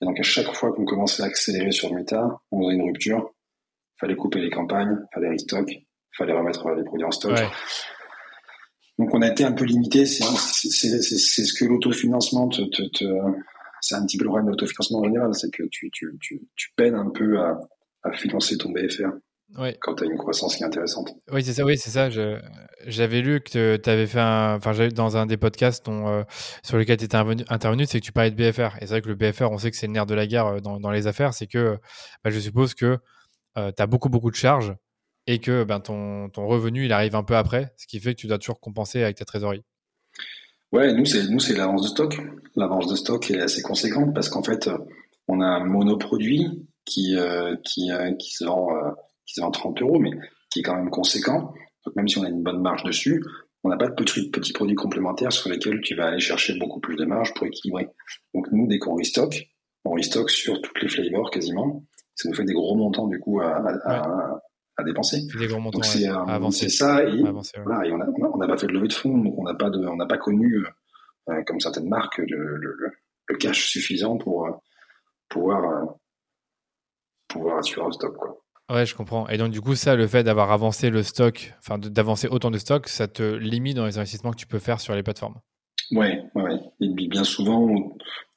Et donc à chaque fois qu'on commençait à accélérer sur Meta, on faisait une rupture. Fallait couper les campagnes, fallait restock, fallait remettre les produits en stock. Ouais. Donc on a été un peu limité. C'est ce que l'autofinancement te, te, te c'est un petit peu le problème de l'autofinancement en général, c'est que tu, tu, tu, tu, peines un peu à, à financer ton BFR. Quand tu as une croissance qui est intéressante. Oui, c'est ça. Oui, c'est ça. J'avais lu que tu avais fait un, enfin, dans un des podcasts dont, euh, sur lesquels tu étais intervenu, c'est que tu parlais de BFR. Et c'est vrai que le BFR, on sait que c'est le nerf de la guerre euh, dans, dans les affaires. C'est que, bah, je suppose que euh, tu as beaucoup, beaucoup de charges et que ben, ton, ton, revenu il arrive un peu après, ce qui fait que tu dois toujours compenser avec ta trésorerie. Ouais, nous c'est nous c'est l'avance de stock. L'avance de stock est assez conséquente parce qu'en fait on a un monoproduit qui euh, qui euh, qui se vend euh, qui se vend 30 euros, mais qui est quand même conséquent. Donc même si on a une bonne marge dessus, on n'a pas de petits, petits produits complémentaires sur lesquels tu vas aller chercher beaucoup plus de marge pour équilibrer. Donc nous dès qu'on restock, on restock sur toutes les flavors quasiment. Ça nous fait des gros montants du coup à, à, à dépenser. donc c'est euh, ça et, voilà, et on n'a pas fait de levée de fonds, donc on n'a pas de, on pas connu euh, euh, comme certaines marques le, le, le, cash suffisant pour pouvoir pouvoir assurer le stock quoi. Ouais, je comprends. Et donc, du coup, ça, le fait d'avoir avancé le stock, enfin, d'avancer autant de stock, ça te limite dans les investissements que tu peux faire sur les plateformes? Ouais, ouais, ouais. Et bien souvent,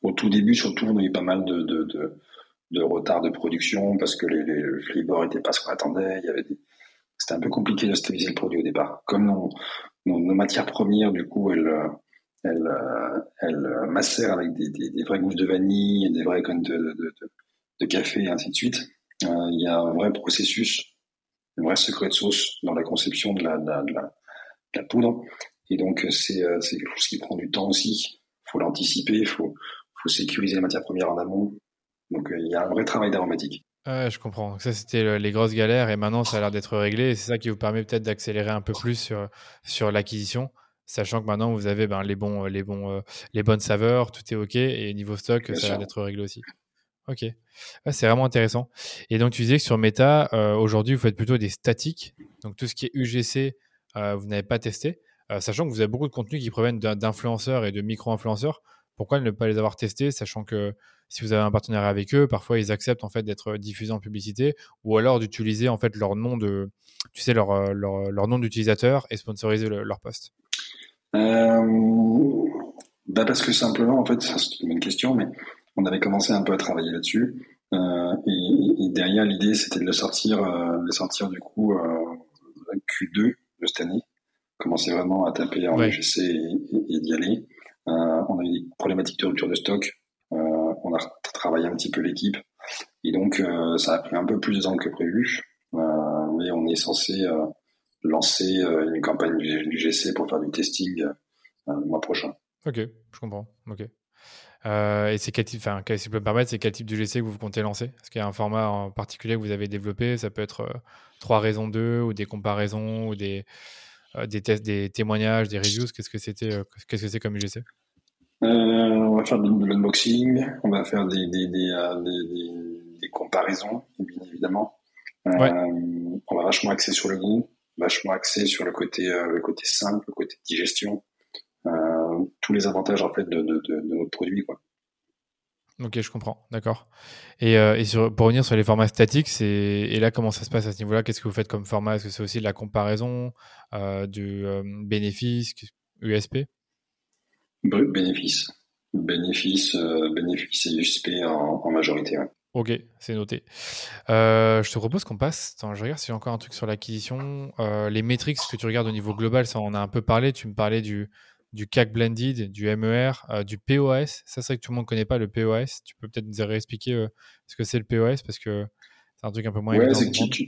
au, tout début, surtout, on a eu pas mal de, de, de, de retard de production parce que les, les n'étaient pas ce qu'on attendait. Il y avait C'était un peu compliqué de stabiliser le produit au départ. Comme nos, nos, matières premières, du coup, elles, elles, elles macèrent avec des, des, des vraies gousses de vanille des vrais connes de, de, de, café et ainsi de suite. Euh, il y a un vrai processus, un vrai secret de sauce dans la conception de la, la, la, poudre. Et donc, c'est euh, quelque chose qui prend du temps aussi. Il faut l'anticiper, il faut, faut sécuriser les matières premières en amont, donc euh, il y a un vrai travail d'aromatique. Ouais, je comprends. Ça, c'était les grosses galères et maintenant, ça a l'air d'être réglé. Et c'est ça qui vous permet peut-être d'accélérer un peu plus sur, sur l'acquisition, sachant que maintenant, vous avez ben, les, bons, les, bons, euh, les bonnes saveurs, tout est OK. Et niveau stock, ça a l'air d'être réglé aussi. Ok. c'est vraiment intéressant. Et donc, tu disais que sur Meta, euh, aujourd'hui, vous faites plutôt des statiques. Donc, tout ce qui est UGC, vous n'avez pas testé, sachant que vous avez beaucoup de contenus qui proviennent d'influenceurs et de micro-influenceurs. Pourquoi ne pas les avoir testés, sachant que si vous avez un partenariat avec eux, parfois ils acceptent en fait d'être diffusés en publicité, ou alors d'utiliser en fait leur nom de, tu sais, leur, leur, nom d'utilisateur et sponsoriser leur poste. Bah parce que simplement, en fait, c'est une bonne question, mais on avait commencé un peu à travailler là-dessus. Euh, et, derrière, l'idée, c'était de le sortir, euh, de sortir du coup euh, Q2 de cette année. Commencer vraiment à taper en UGC et, d'y aller. On a eu des problématiques de rupture de stock. on a travaillé un petit peu l'équipe. Et donc, ça a pris un peu plus de temps que prévu. mais on est censé lancer une campagne du, GC pour faire du testing le mois prochain. Ok, je comprends. Ok. Euh, et c'est quel type, enfin, si je peux me permettre, c'est quel type de GC que vous comptez lancer? Est-ce qu'il y a un format en particulier que vous avez développé? Ça peut être euh, trois raisons 2 ou des comparaisons ou des, euh, des tests, des témoignages, des reviews. Qu'est-ce que c'était Qu'est-ce que c'est comme UGC On va faire de l'unboxing, on va faire des, des, des, des comparaisons, bien évidemment. On va vachement axer sur le goût, vachement axer sur le côté, le côté simple, le côté digestion. Euh, tous les avantages en fait de, notre produit. Quoi. Ok, je comprends, d'accord. Et, euh, sur, pour revenir sur les formats statiques, et là, comment ça se passe à ce niveau-là? Qu'est-ce que vous faites comme format? Est-ce que c'est aussi de la comparaison, euh, du bénéfice, USP Bénéfice. Bénéfice, bénéfice et USP en, majorité. Ok, c'est noté. je te propose qu'on passe. Attends, je regarde si j'ai encore un truc sur l'acquisition. les métriques que tu regardes au niveau global, ça on en a un peu parlé. Tu me parlais du, du CAC Blended, du MER, euh, du POS. Ça, c'est vrai que tout le monde ne connaît pas le POS. Tu peux peut-être nous réexpliquer euh, ce que c'est le POS parce que c'est un truc un peu moins évident. c'est tu,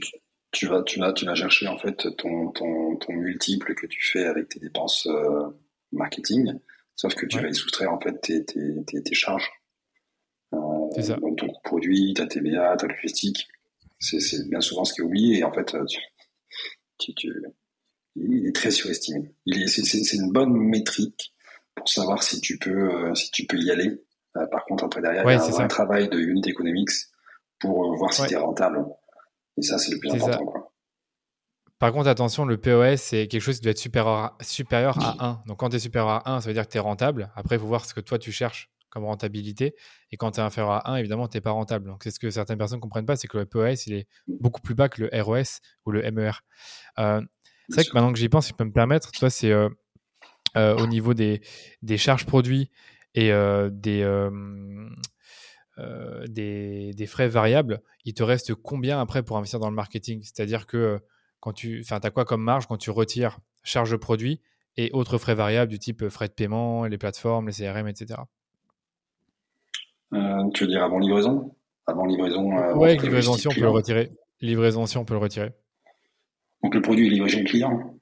tu, vas, tu, vas, tu vas chercher en fait ton, ton, ton, multiple que tu fais avec tes dépenses euh, marketing, sauf que tu vas y soustraire en fait tes, tes, tes, charges. ça. Donc ton produit, ta TVA, ta logistique. C'est bien souvent ce qui est oublié et en fait, tu, tu il est très surestimé. Il c'est, une bonne métrique pour savoir si tu peux, euh, si tu peux y aller. Euh, par contre, après derrière, il y a un travail de unit economics pour euh, voir si tu es rentable. Et ça, c'est le plus important. Par contre, attention, le POS, c'est quelque chose qui doit être supérieur, supérieur à 1. Donc, quand tu es supérieur à 1, ça veut dire que tu es rentable. Après, il faut voir ce que toi, tu cherches comme rentabilité. Et quand tu es inférieur à 1, évidemment, tu n'es pas rentable. Donc, c'est ce que certaines personnes ne comprennent pas, c'est que le POS, il est beaucoup plus bas que le ROS ou le MER. C'est vrai que maintenant que j'y pense, si je peux me permettre, toi, c'est euh, euh, au niveau des, des, charges produits et euh, des, des, des, frais variables, il te reste combien après pour investir dans le marketing? C'est-à-dire que quand tu as quoi comme marge quand tu retires charges produits et autres frais variables du type frais de paiement, les plateformes, les CRM, etc. tu veux dire avant livraison? Avant livraison Oui, livraison si on peut le retirer. Livraison si on peut le retirer. Donc le produit est livré chez le client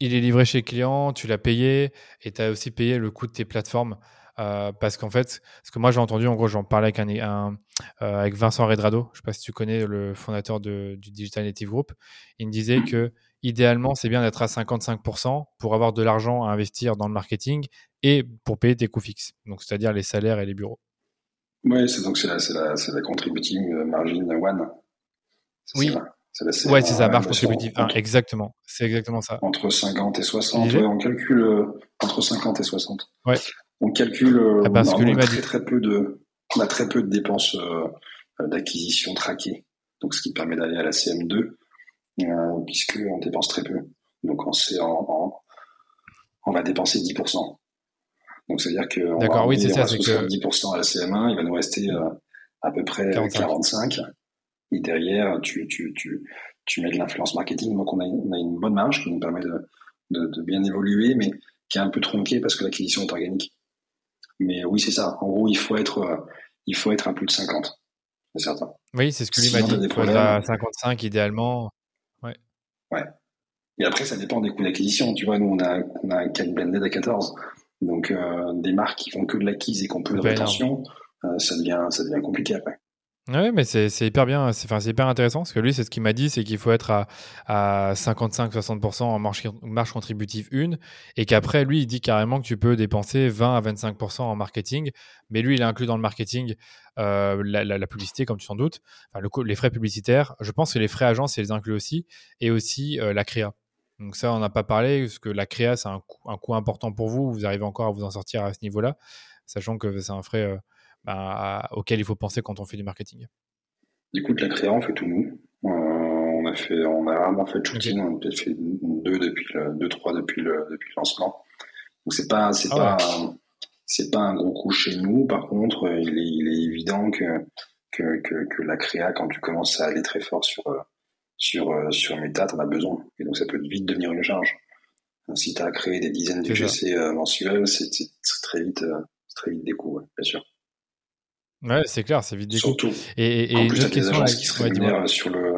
Il est livré chez le client, tu l'as payé et tu as aussi payé le coût de tes plateformes. Euh, parce qu'en fait, ce que moi j'ai entendu, en gros, j'en parlais avec, un, euh, avec Vincent Redrado, je ne sais pas si tu connais le fondateur du Digital Native Group, il me disait que idéalement, c'est bien d'être à 55% pour avoir de l'argent à investir dans le marketing et pour payer tes coûts fixes, donc c'est-à-dire les salaires et les bureaux. Oui, c'est donc c'est la, la, la, contributing margin one. Oui, ouais, c'est ça, marge contributive. exactement. C'est exactement ça. Entre 50 et 60. on calcule euh, entre 50 et 60. Ouais. On calcule. Euh, ah ben, très, très peu de, on a très peu de dépenses euh, d'acquisition traquées. Donc, ce qui permet d'aller à la CM2, euh, puisqu'on dépense très peu. Donc, on, en, on va dépenser 10%. Donc, c'est-à-dire qu'on va, oui, ça, 10% à la CM1, il va nous rester à peu près 45. 45 et derrière, tu, tu, tu, tu mets de l'influence marketing. Donc, on a, une, on a une bonne marge qui nous permet de, de, de, bien évoluer, mais qui est un peu tronquée parce que l'acquisition est organique. Mais oui, c'est ça. En gros, il faut être, euh, il faut être à plus de 50. C'est certain. Oui, c'est ce que lui m'a dit. Il faut être à 55 idéalement. Ouais. Ouais. Et après, ça dépend des coûts d'acquisition. Tu vois, nous, on a, on a un CAC blended à 14. Donc, euh, des marques qui font que de l'acquise et qui ont peu de rétention, euh, ça, devient, ça devient compliqué après. Oui, mais c'est hyper bien, c'est enfin, hyper intéressant parce que lui, c'est ce qu'il m'a dit, c'est qu'il faut être à, à 55-60% en marge, marge contributive 1 et qu'après, lui, il dit carrément que tu peux dépenser 20 à 25% en marketing, mais lui, il a inclus dans le marketing euh, la, publicité, comme tu t'en doutes, enfin, le, les frais publicitaires. Je pense que les frais agents, il les inclut aussi, et aussi euh, la créa. Donc ça, on n'a pas parlé, parce que la créa, c'est un, coût, important pour vous. Vous arrivez encore à vous en sortir à ce niveau-là, sachant que c'est un frais euh, bah, auquel il faut penser quand on fait du marketing. Écoute, la créa, on fait tout nous. Euh, on a fait, on a rarement fait de shooting. On a peut-être fait deux depuis le, deux, trois depuis le, depuis le lancement. Donc c'est pas, c'est ah pas, c'est pas un gros coup chez nous. Par contre, il est, il est évident que, que, que, que, la créa, quand tu commences à aller très fort sur sur, sur Meta, tu en as besoin. Et donc, ça peut vite devenir une charge. Si tu as créé des dizaines de GC euh, mensuels, c'est très vite, euh, très vite des coûts, bien sûr. Ouais, c'est clair, c'est vite Surtout. Et, et, en plus, tu as des agences qui se rémunèrent sur le.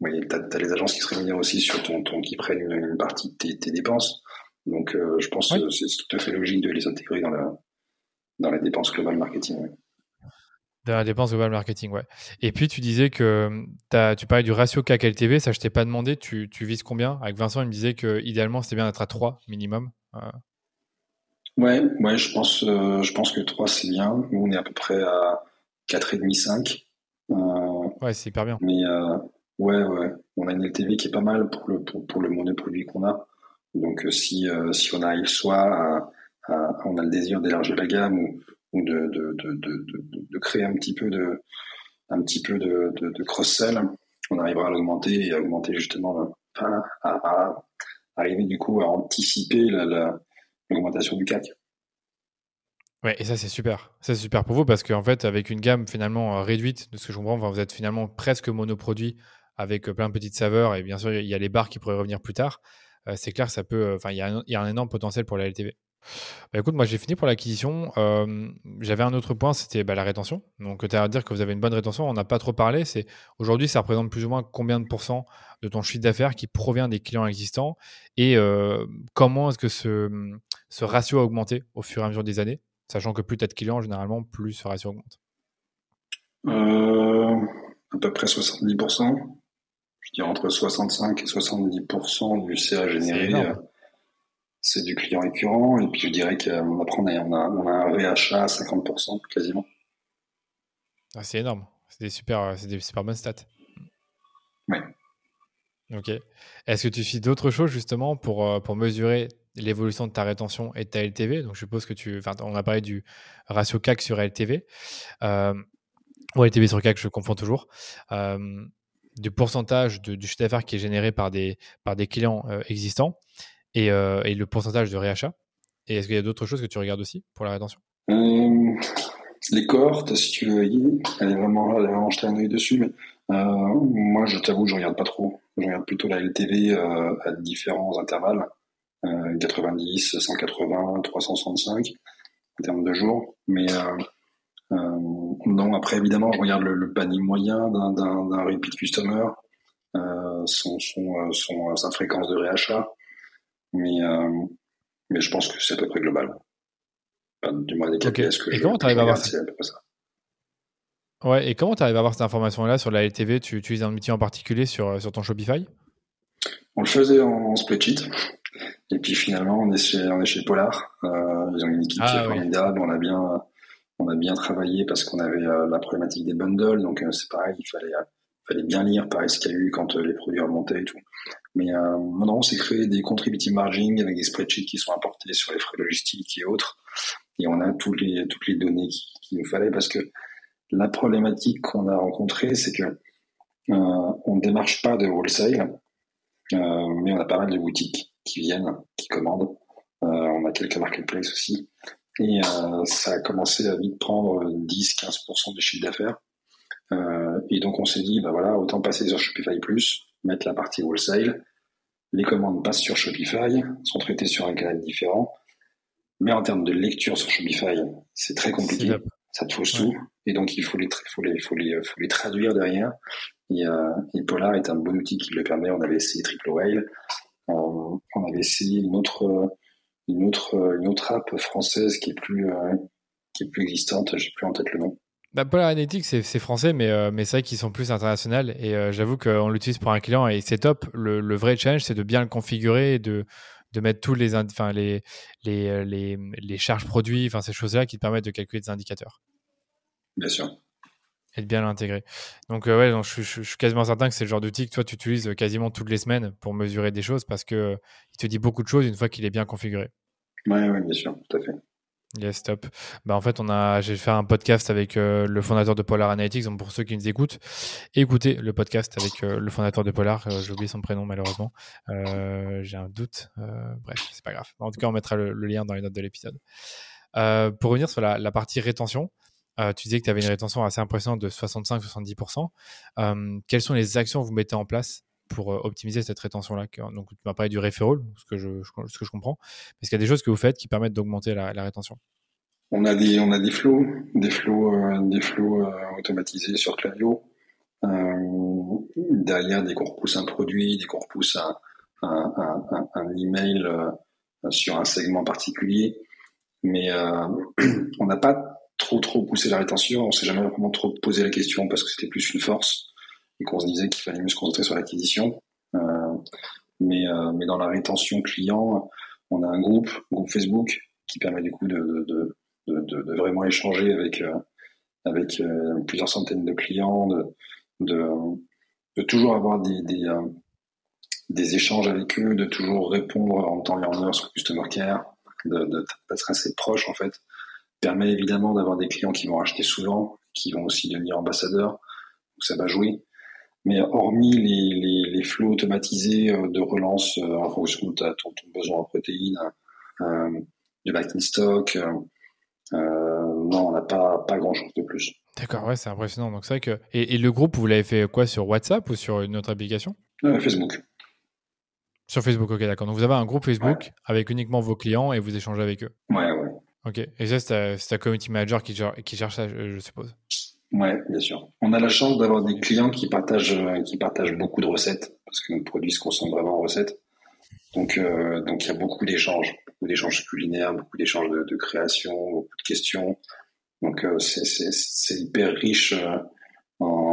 Oui, tu as, les agences qui se rémunèrent aussi sur ton, ton qui prennent une, partie de tes, tes dépenses. Donc, je pense que c'est tout à fait logique de les intégrer dans la, dans la dépense globale marketing. Dans la dépense globale marketing, ouais. Et puis, tu disais que as, tu parlais du ratio CAC LTV, ça, je t'ai pas demandé, tu, tu, vises combien? Avec Vincent, il me disait que idéalement, c'était bien d'être à 3 minimum. Euh. Ouais, ouais, je pense, euh, je pense que 3, c'est bien. Nous, on est à peu près à 4,5, 5. Euh, ouais, c'est hyper bien. Mais ouais, ouais, on a une LTV qui est pas mal pour le, pour, pour le de produit qu'on a. Donc, si, si on arrive soit à, à, on a le désir d'élargir la gamme ou ou de, de, de, de, créer un petit peu de, un petit peu de, de, cross-sell, on arrivera à l'augmenter et à augmenter justement, à, à, arriver du coup à anticiper l'augmentation du CAC. Ouais, et ça c'est super. c'est super pour vous parce qu'en fait, avec une gamme finalement euh, réduite, de ce que je comprends, vous êtes finalement presque monoproduit avec euh, plein de petites saveurs et bien sûr, il y a les bars qui pourraient revenir plus tard. Euh, c'est clair, ça peut, enfin, il y a un énorme potentiel pour la LTV. Bah, écoute, moi j'ai fini pour l'acquisition. J'avais un autre point, c'était bah, la rétention. Donc tu as à dire que vous avez une bonne rétention. On n'a pas trop parlé. C'est aujourd'hui, ça représente plus ou moins combien de pourcents de ton chiffre d'affaires qui provient des clients existants et comment est-ce que ce, ce, ratio a augmenté au fur et à mesure des années, sachant que plus tu as de clients, généralement, plus ce ratio augmente? Euh, à peu près 70%. Je dirais entre 65 et 70% du CA généré c'est du client récurrent. Et puis je dirais qu'après, on a, on, a, on a un réachat à 50% quasiment. Ah, c'est énorme. C'est des super, c'est des super bonnes stats. Oui. Ok. Est-ce que tu fais d'autres choses justement pour, euh, pour mesurer l'évolution de ta rétention et de ta LTV Donc je suppose que tu. Enfin, on a parlé du ratio CAC sur LTV. Euh, ou LTV sur CAC, je confonds toujours. Euh, du pourcentage de, du chiffre d'affaires qui est généré par des, par des clients euh, existants. Euh, et, le pourcentage de réachat. Et est-ce qu'il y a d'autres choses que tu regardes aussi pour la rétention? Euh, Les cohortes, si tu veux, elle est vraiment là, elle est vraiment jeter un œil dessus. Mais euh, moi, je t'avoue, je regarde pas trop. Je regarde plutôt la LTV à différents intervalles 90, 180, 365 en termes de jours. Mais non, après, évidemment, je regarde le, panier moyen d'un repeat customer, son, sa fréquence de réachat. Mais, euh, mais je pense que c'est à peu près global. du moins, des KPS que et comment tu arrives à voir ça, Ouais, et comment tu arrives à avoir cette information-là sur la LTV Tu utilises un outil en particulier sur, euh, sur ton Shopify? On le faisait en spreadsheet. Et puis finalement, on est chez, on est chez Polar. Euh, ils ont une équipe qui est ah formidable. On a bien, on a bien travaillé parce qu'on avait la problématique des bundles. Donc c'est pareil, il fallait, fallait bien lire par SKU quand les produits remontaient et tout. Mais euh, maintenant, on s'est créé des contributive margin avec des spreadsheets qui sont importés sur les frais logistiques et autres. Et on a toutes les, toutes les données qu'il nous fallait parce que la problématique qu'on a rencontrée, c'est que euh, on ne démarche pas de wholesale, euh, mais on a pas mal de boutiques qui viennent, qui commandent. Euh, on a quelques marketplaces aussi. Et euh, ça a commencé à vite prendre 10-15% du chiffre d'affaires. Euh, et donc on s'est dit, bah voilà, autant passer sur Shopify Plus, mettre la partie wholesale. Les commandes passent sur Shopify, sont traitées sur un canal différent. Mais en termes de lecture sur Shopify, c'est très compliqué. Ça te fausse tout. Et donc, il faut les, faut les, faut les, faut les traduire derrière. Et, euh, Polar est un bon outil qui le permet. On avait essayé Triple Whale. Euh, on avait essayé une autre, une autre, une autre app française qui est plus, euh, qui est plus existante. J'ai plus en tête le nom. Bah, Polar Analytics, c'est français, mais, euh, mais c'est vrai qu'ils sont plus internationaux. Et euh, j'avoue qu'on l'utilise pour un client et c'est top. Le, vrai challenge, c'est de bien le configurer et de, de mettre tous les, enfin, les, les, euh, les, les, charges produits, enfin, ces choses-là qui te permettent de calculer des indicateurs. Bien sûr. Et de bien l'intégrer. Donc, ouais, donc, je, suis quasiment certain que c'est le genre d'outil que toi, tu utilises quasiment toutes les semaines pour mesurer des choses parce qu'il il te dit beaucoup de choses une fois qu'il est bien configuré. Oui, ouais, bien sûr, tout à fait. Yes, top. Bah, en fait, on a, j'ai fait un podcast avec euh, le fondateur de Polar Analytics. Donc, pour ceux qui nous écoutent, écoutez le podcast avec euh, le fondateur de Polar. Euh, j'ai oublié son prénom, malheureusement. j'ai un doute. bref, c'est pas grave. En tout cas, on mettra le, lien dans les notes de l'épisode. pour revenir sur la, la partie rétention, tu disais que tu avais une rétention assez impressionnante de 65-70%. quelles sont les actions que vous mettez en place pour optimiser cette rétention-là Donc, tu m'as parlé du referral, ce que je, comprends. Est-ce qu'il y a des choses que vous faites qui permettent d'augmenter la, rétention on a des, on a des flows, des euh, des euh, automatisés sur Clavio. Euh, derrière, dès qu'on repousse un produit, dès qu'on repousse un, un, un, email sur un segment particulier. Mais on n'a pas trop trop poussé la rétention. On s'est jamais vraiment trop posé la question parce que c'était plus une force qu'on se disait qu'il fallait mieux se concentrer sur l'acquisition. Euh, mais, euh, mais dans la rétention client, on a un groupe, groupe Facebook, qui permet du coup de, de, de, vraiment échanger avec, euh, avec plusieurs centaines de clients, de, toujours avoir des, des, des, échanges avec eux, de toujours répondre en temps et en heure sur Customer Care, d'être assez proche en fait, permet évidemment d'avoir des clients qui vont acheter souvent, qui vont aussi devenir ambassadeurs, donc ça va jouer. Mais hormis les, les, les flots automatisés euh, de relance euh, en fonction de ton, ton, besoin en protéines, euh, du back in stock, non, on n'a pas, pas grand-chose de plus. D'accord, ouais, c'est impressionnant. Donc c'est vrai que et, et, le groupe, vous l'avez fait quoi sur WhatsApp ou sur une autre application? Facebook. Sur Facebook, ok, d'accord. Donc vous avez un groupe Facebook avec uniquement vos clients et vous échangez avec eux? Ouais, ouais. Ok. Et ça, c'est ta, ta, community manager qui gère, qui gère ça, je suppose? Ouais, bien sûr. On a la chance d'avoir des clients qui partagent, euh, qui partagent beaucoup de recettes, parce que notre produit se consomme vraiment en recettes. Donc, euh, donc il y a beaucoup d'échanges, beaucoup d'échanges culinaires, beaucoup d'échanges de, de, création, beaucoup de questions. Donc, euh, c'est hyper riche en,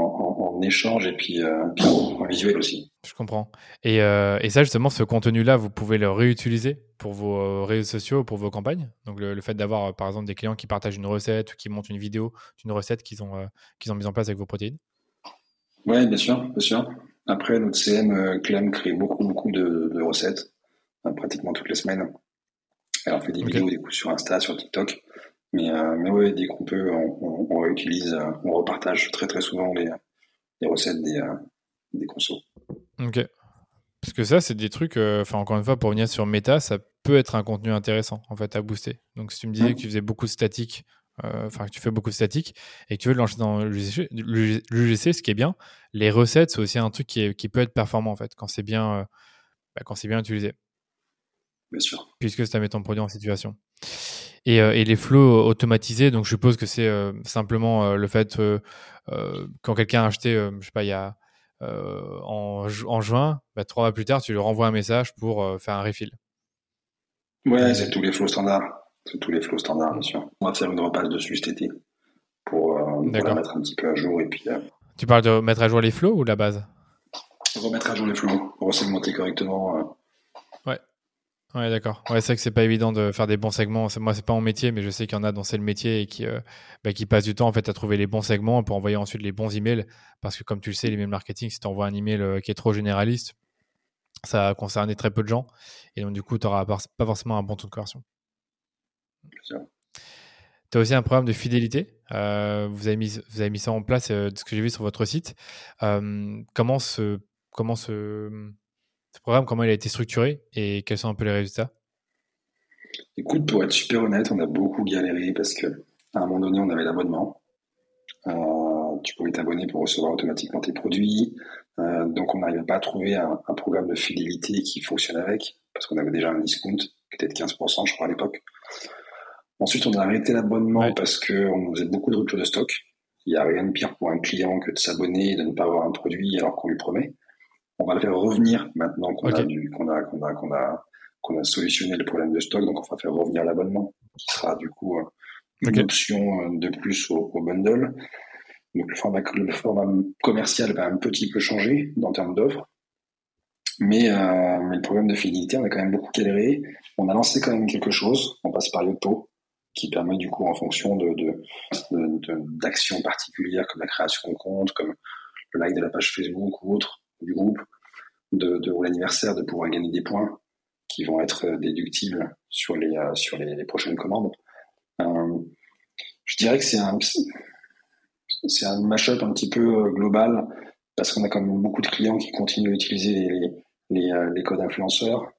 en, échange et puis, euh, en visuel aussi. Je comprends. Et, et ça, justement, ce contenu-là, vous pouvez le réutiliser pour vos euh, réseaux sociaux, pour vos campagnes? Donc le, fait d'avoir euh, par exemple des clients qui partagent une recette ou qui montent une vidéo d'une recette qu'ils ont, euh, qu'ils ont mise en place avec vos protéines? Oui, bien sûr, bien sûr. Après, notre CM Clem crée beaucoup, beaucoup de, recettes, pratiquement toutes les semaines. Elle en fait des vidéos des coups sur Insta, sur TikTok. Mais, mais ouais, dès qu'on peut, on, réutilise, on repartage très très souvent les, les recettes des, des consos. Ok. Parce que ça, c'est des trucs, enfin encore une fois, pour venir sur Meta, ça peut être un contenu intéressant en fait à booster. Donc si tu me disais que tu faisais beaucoup de statique, euh, enfin que tu fais beaucoup de statique et que tu veux le lancer dans l'UGC, ce qui est bien, les recettes c'est aussi un truc qui, est, qui, peut être performant en fait quand c'est bien, euh, bah, quand c'est bien utilisé. Bien sûr. Puisque ça met ton produit en situation. Et, euh, et, les flows automatisés, donc je suppose que c'est simplement le fait quand quelqu'un a acheté, je sais pas, il y a en, en, juin, bah, trois mois plus tard, tu lui renvoies un message pour faire un refill. Ouais, c'est tous les flots standards. C'est tous les flots standards, bien sûr. On va faire une repasse dessus cet été pour, euh, la mettre un petit peu à jour. Et puis, euh, tu parles de mettre à jour les flots ou la base? Remettre à jour les flots, resegmenter correctement. Euh. Ouais. D'accord. Ouais, c'est vrai que c'est pas évident de faire des bons segments. Moi, c'est pas mon métier, mais je sais qu'il y en a dont c'est le métier et qui, bah, qui passent du temps en fait à trouver les bons segments pour envoyer ensuite les bons emails. Parce que comme tu le sais, l'email marketing, si tu envoies un email qui est trop généraliste, ça a concerné très peu de gens. Et donc, du coup, tu n'auras pas forcément un bon taux de conversion. Tu as aussi un programme de fidélité. Euh, vous, avez mis, vous avez mis ça en place, euh, de ce que j'ai vu sur votre site. Euh, comment ce, ce, programme, comment il a été structuré et quels sont un peu les résultats? Écoute, pour être super honnête, on a beaucoup galéré parce que à un moment donné, on avait l'abonnement. tu pouvais t'abonner pour recevoir automatiquement tes produits. Euh, donc on n'arrivait pas à trouver un, un, programme de fidélité qui fonctionne avec, parce qu'on avait déjà un discount qui était de 15%, je crois, à l'époque. Ensuite, on a arrêté l'abonnement parce qu'on faisait beaucoup de rupture de stock. Il n'y a rien de pire pour un client que de s'abonner et de ne pas avoir un produit alors qu'on lui promet. On va le faire revenir maintenant qu'on a, qu'on a, qu'on a, qu'on a, qu'on a solutionné le problème de stock. Donc, on va faire revenir l'abonnement, qui sera du coup euh, une option euh, de plus au, au bundle. Donc le format, le format commercial va un petit peu changer en termes d'offres. Mais, euh, mais, le problème de fidélité, on a quand même beaucoup galéré. On a lancé quand même quelque chose. On passe par Yopo. qui permet du coup en fonction de, d'actions particulières comme la création de compte, comme le like de la page Facebook ou autre du groupe, de, ou l'anniversaire, de pouvoir gagner des points qui vont être déductibles sur les, sur les, prochaines commandes. je dirais que c'est un, c'est un mashup un petit peu global parce qu'on a quand même beaucoup de clients qui continuent à utiliser les, les, les codes influenceurs.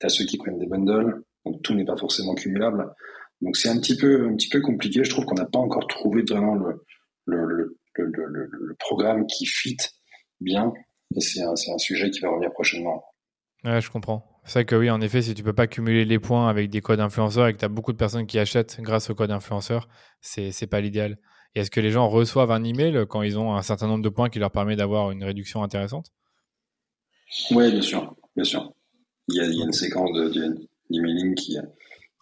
Tu as ceux qui prennent des bundles, donc tout n'est pas forcément cumulable. Donc c'est un petit peu un petit peu compliqué. Je trouve qu'on n'a pas encore trouvé vraiment le, le, le, le, programme qui fit bien. Et c'est un, un, sujet qui va revenir prochainement. Ouais, je comprends. C'est vrai que oui, en effet, si tu peux pas cumuler les points avec des codes influenceurs et que tu as beaucoup de personnes qui achètent grâce au code influenceur, c'est n'est pas l'idéal. Et est-ce que les gens reçoivent un email quand ils ont un certain nombre de points qui leur permet d'avoir une réduction intéressante? Oui, bien sûr, bien sûr. Il y a, il y a une séquence d'emailing qui,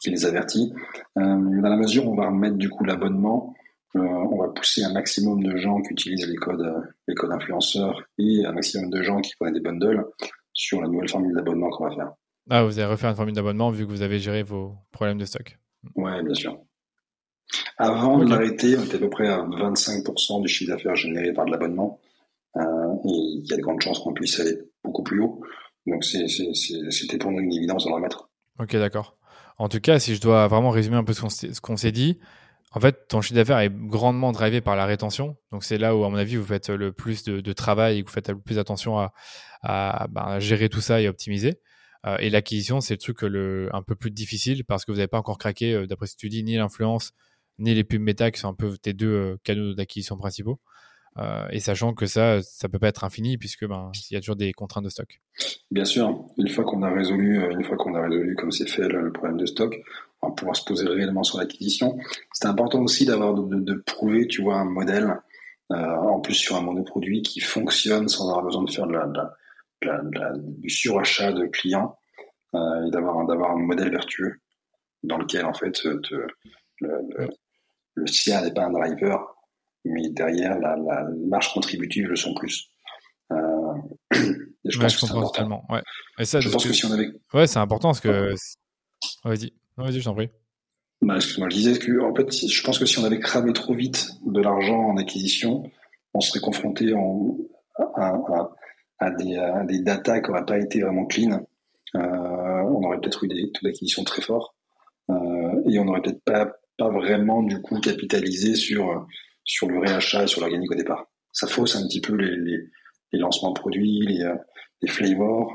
qui les avertit. Euh, dans la mesure où on va remettre du coup l'abonnement, on va pousser un maximum de gens qui utilisent les codes, les codes influenceurs et un maximum de gens qui prennent des bundles sur la nouvelle formule d'abonnement qu'on va faire. Ah, vous allez refaire une formule d'abonnement vu que vous avez géré vos problèmes de stock. Oui, bien sûr. Avant de l'arrêter, on était à peu près à 25% du chiffre d'affaires généré par de l'abonnement. Euh, et il y a de grandes chances qu'on puisse aller beaucoup plus haut. Donc c'était pour nous une évidence de le remettre. Ok, d'accord. En tout cas, si je dois vraiment résumer un peu ce qu'on s'est dit, en fait, ton chiffre d'affaires est grandement drivé par la rétention. Donc, c'est là où, à mon avis, vous faites le plus de, travail et vous faites le plus attention à, ben, gérer tout ça et optimiser. Euh, et l'acquisition, c'est le truc le, un peu plus difficile parce que vous n'avez pas encore craqué, euh, d'après ce que tu dis, ni l'influence, ni les pubs méta qui sont un peu tes deux euh, canaux d'acquisition principaux. Euh, et sachant que ça, ça peut pas être infini puisque ben il y a toujours des contraintes de stock. Bien sûr, une fois qu'on a résolu, euh, une fois qu'on a résolu comme c'est fait le, problème de stock, pouvoir se poser réellement sur l'acquisition. C'est important aussi d'avoir de, prouver, tu vois, un modèle euh, en plus sur un monoproduit qui fonctionne sans avoir besoin de faire de la, du surachat de clients et d'avoir d'avoir un modèle vertueux dans lequel en fait le, le, le n'est pas un driver mais derrière, la, la marge contributive le sont plus. Euh, je pense que c'est important. Ouais. Et ça, je pense que, si on avait. Ouais, c'est important parce que. Vas-y, vas-y, je t'en prie. Bah, excuse-moi, je disais que, en fait, je pense que si on avait cramé trop vite de l'argent en acquisition, on serait confronté à, des, à, qui n'auraient pas été vraiment clean. Euh, on aurait peut-être eu des taux d'acquisition très forts euh, et on n'aurait peut-être pas, vraiment du coup capitalisé sur sur le réachat et sur l'organique au départ. Ça fausse un petit peu les, lancements produits, les, euh, les flavors,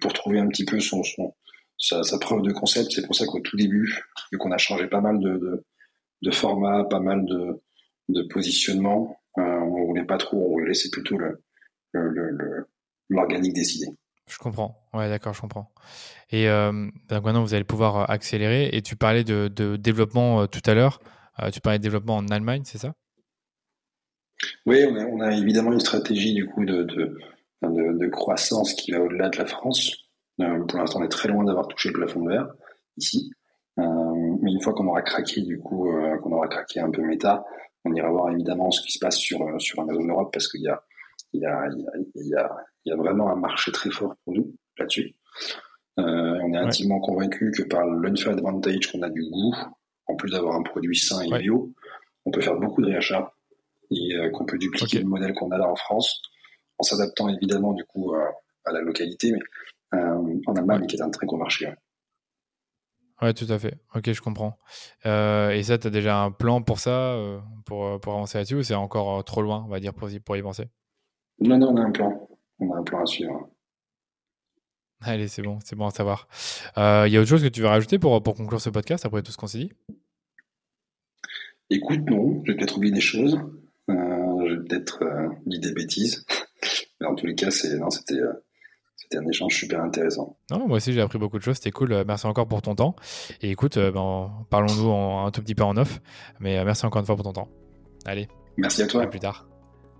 pour trouver un petit peu son, son sa, sa, preuve de concept. C'est pour ça qu'au tout début, vu qu'on a changé pas mal de, de, de formats, pas mal de, de positionnement, euh, on voulait pas trop, on voulait laisser plutôt le, le, l'organique décider. Je comprends. Ouais, d'accord, je comprends. Et euh, donc maintenant, vous allez pouvoir accélérer. Et tu parlais de, de développement euh, tout à l'heure. Euh, tu parlais de développement en Allemagne, c'est ça? Oui, on a, évidemment une stratégie du coup de, de, croissance qui va au-delà de la France. Euh, pour l'instant, on est très loin d'avoir touché le plafond de verre ici. Euh, mais une fois qu'on aura craqué du coup, euh, qu'on aura craqué un peu méta, on ira voir évidemment ce qui se passe sur sur Amazon Europe parce qu'il y a il y a, il y, a, il y a vraiment un marché très fort pour nous là-dessus. on est intimement convaincu que par l'unfair advantage qu'on a du goût, en plus d'avoir un produit sain et bio, on peut faire beaucoup de réachats et euh, qu'on peut dupliquer le modèle qu'on a là en France, en s'adaptant évidemment du coup à la localité, mais en Allemagne qui est un très gros marché. Ouais. tout à fait. Ok, je comprends. Euh, et ça, tu as déjà un plan pour ça, pour, pour avancer là-dessus, ou c'est encore trop loin, on va dire, pour, pour y penser? Non, non, on a un plan. On a un plan à suivre. Allez, c'est bon, c'est bon à savoir. Il y a autre chose que tu veux rajouter pour, pour conclure ce podcast après tout ce qu'on s'est dit? Écoute, non, j'ai peut-être oublié des choses. Euh, j'ai peut-être euh, dit des bêtises. Mais en tous les cas, c'est, non, c'était, euh, c'était un échange super intéressant. Non, moi aussi, j'ai appris beaucoup de choses. C'était cool. Merci encore pour ton temps. Et écoute, ben, parlons-nous un tout petit peu en off. Mais merci encore une fois pour ton temps. Allez. Merci à toi. À plus tard.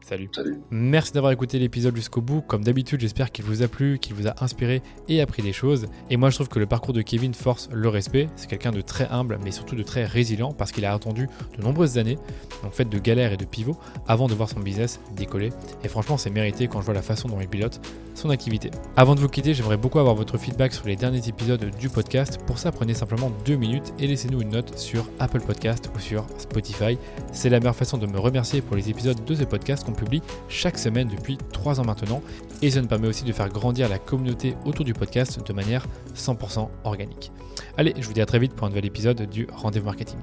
Salut. Salut. Merci d'avoir écouté l'épisode jusqu'au bout. Comme d'habitude, j'espère qu'il vous a plu, qu'il vous a inspiré et appris des choses. Et moi, je trouve que le parcours de Kevin force le respect. C'est quelqu'un de très humble, mais surtout de très résilient parce qu'il a attendu de nombreuses années, en fait de galères et de pivots, avant de voir son business décoller. Et franchement, c'est mérité quand je vois la façon dont il pilote son activité. Avant de vous quitter, j'aimerais beaucoup avoir votre feedback sur les derniers épisodes du podcast. Pour ça, prenez simplement deux minutes et laissez-nous une note sur Apple Podcast ou sur Spotify. C'est la meilleure façon de me remercier pour les épisodes de ce podcast qu'on publie chaque semaine depuis 3 ans maintenant. Et ça nous permet aussi de faire grandir la communauté autour du podcast de manière 100% organique. Allez, je vous dis à très vite pour un nouvel épisode du Rendez-vous Marketing.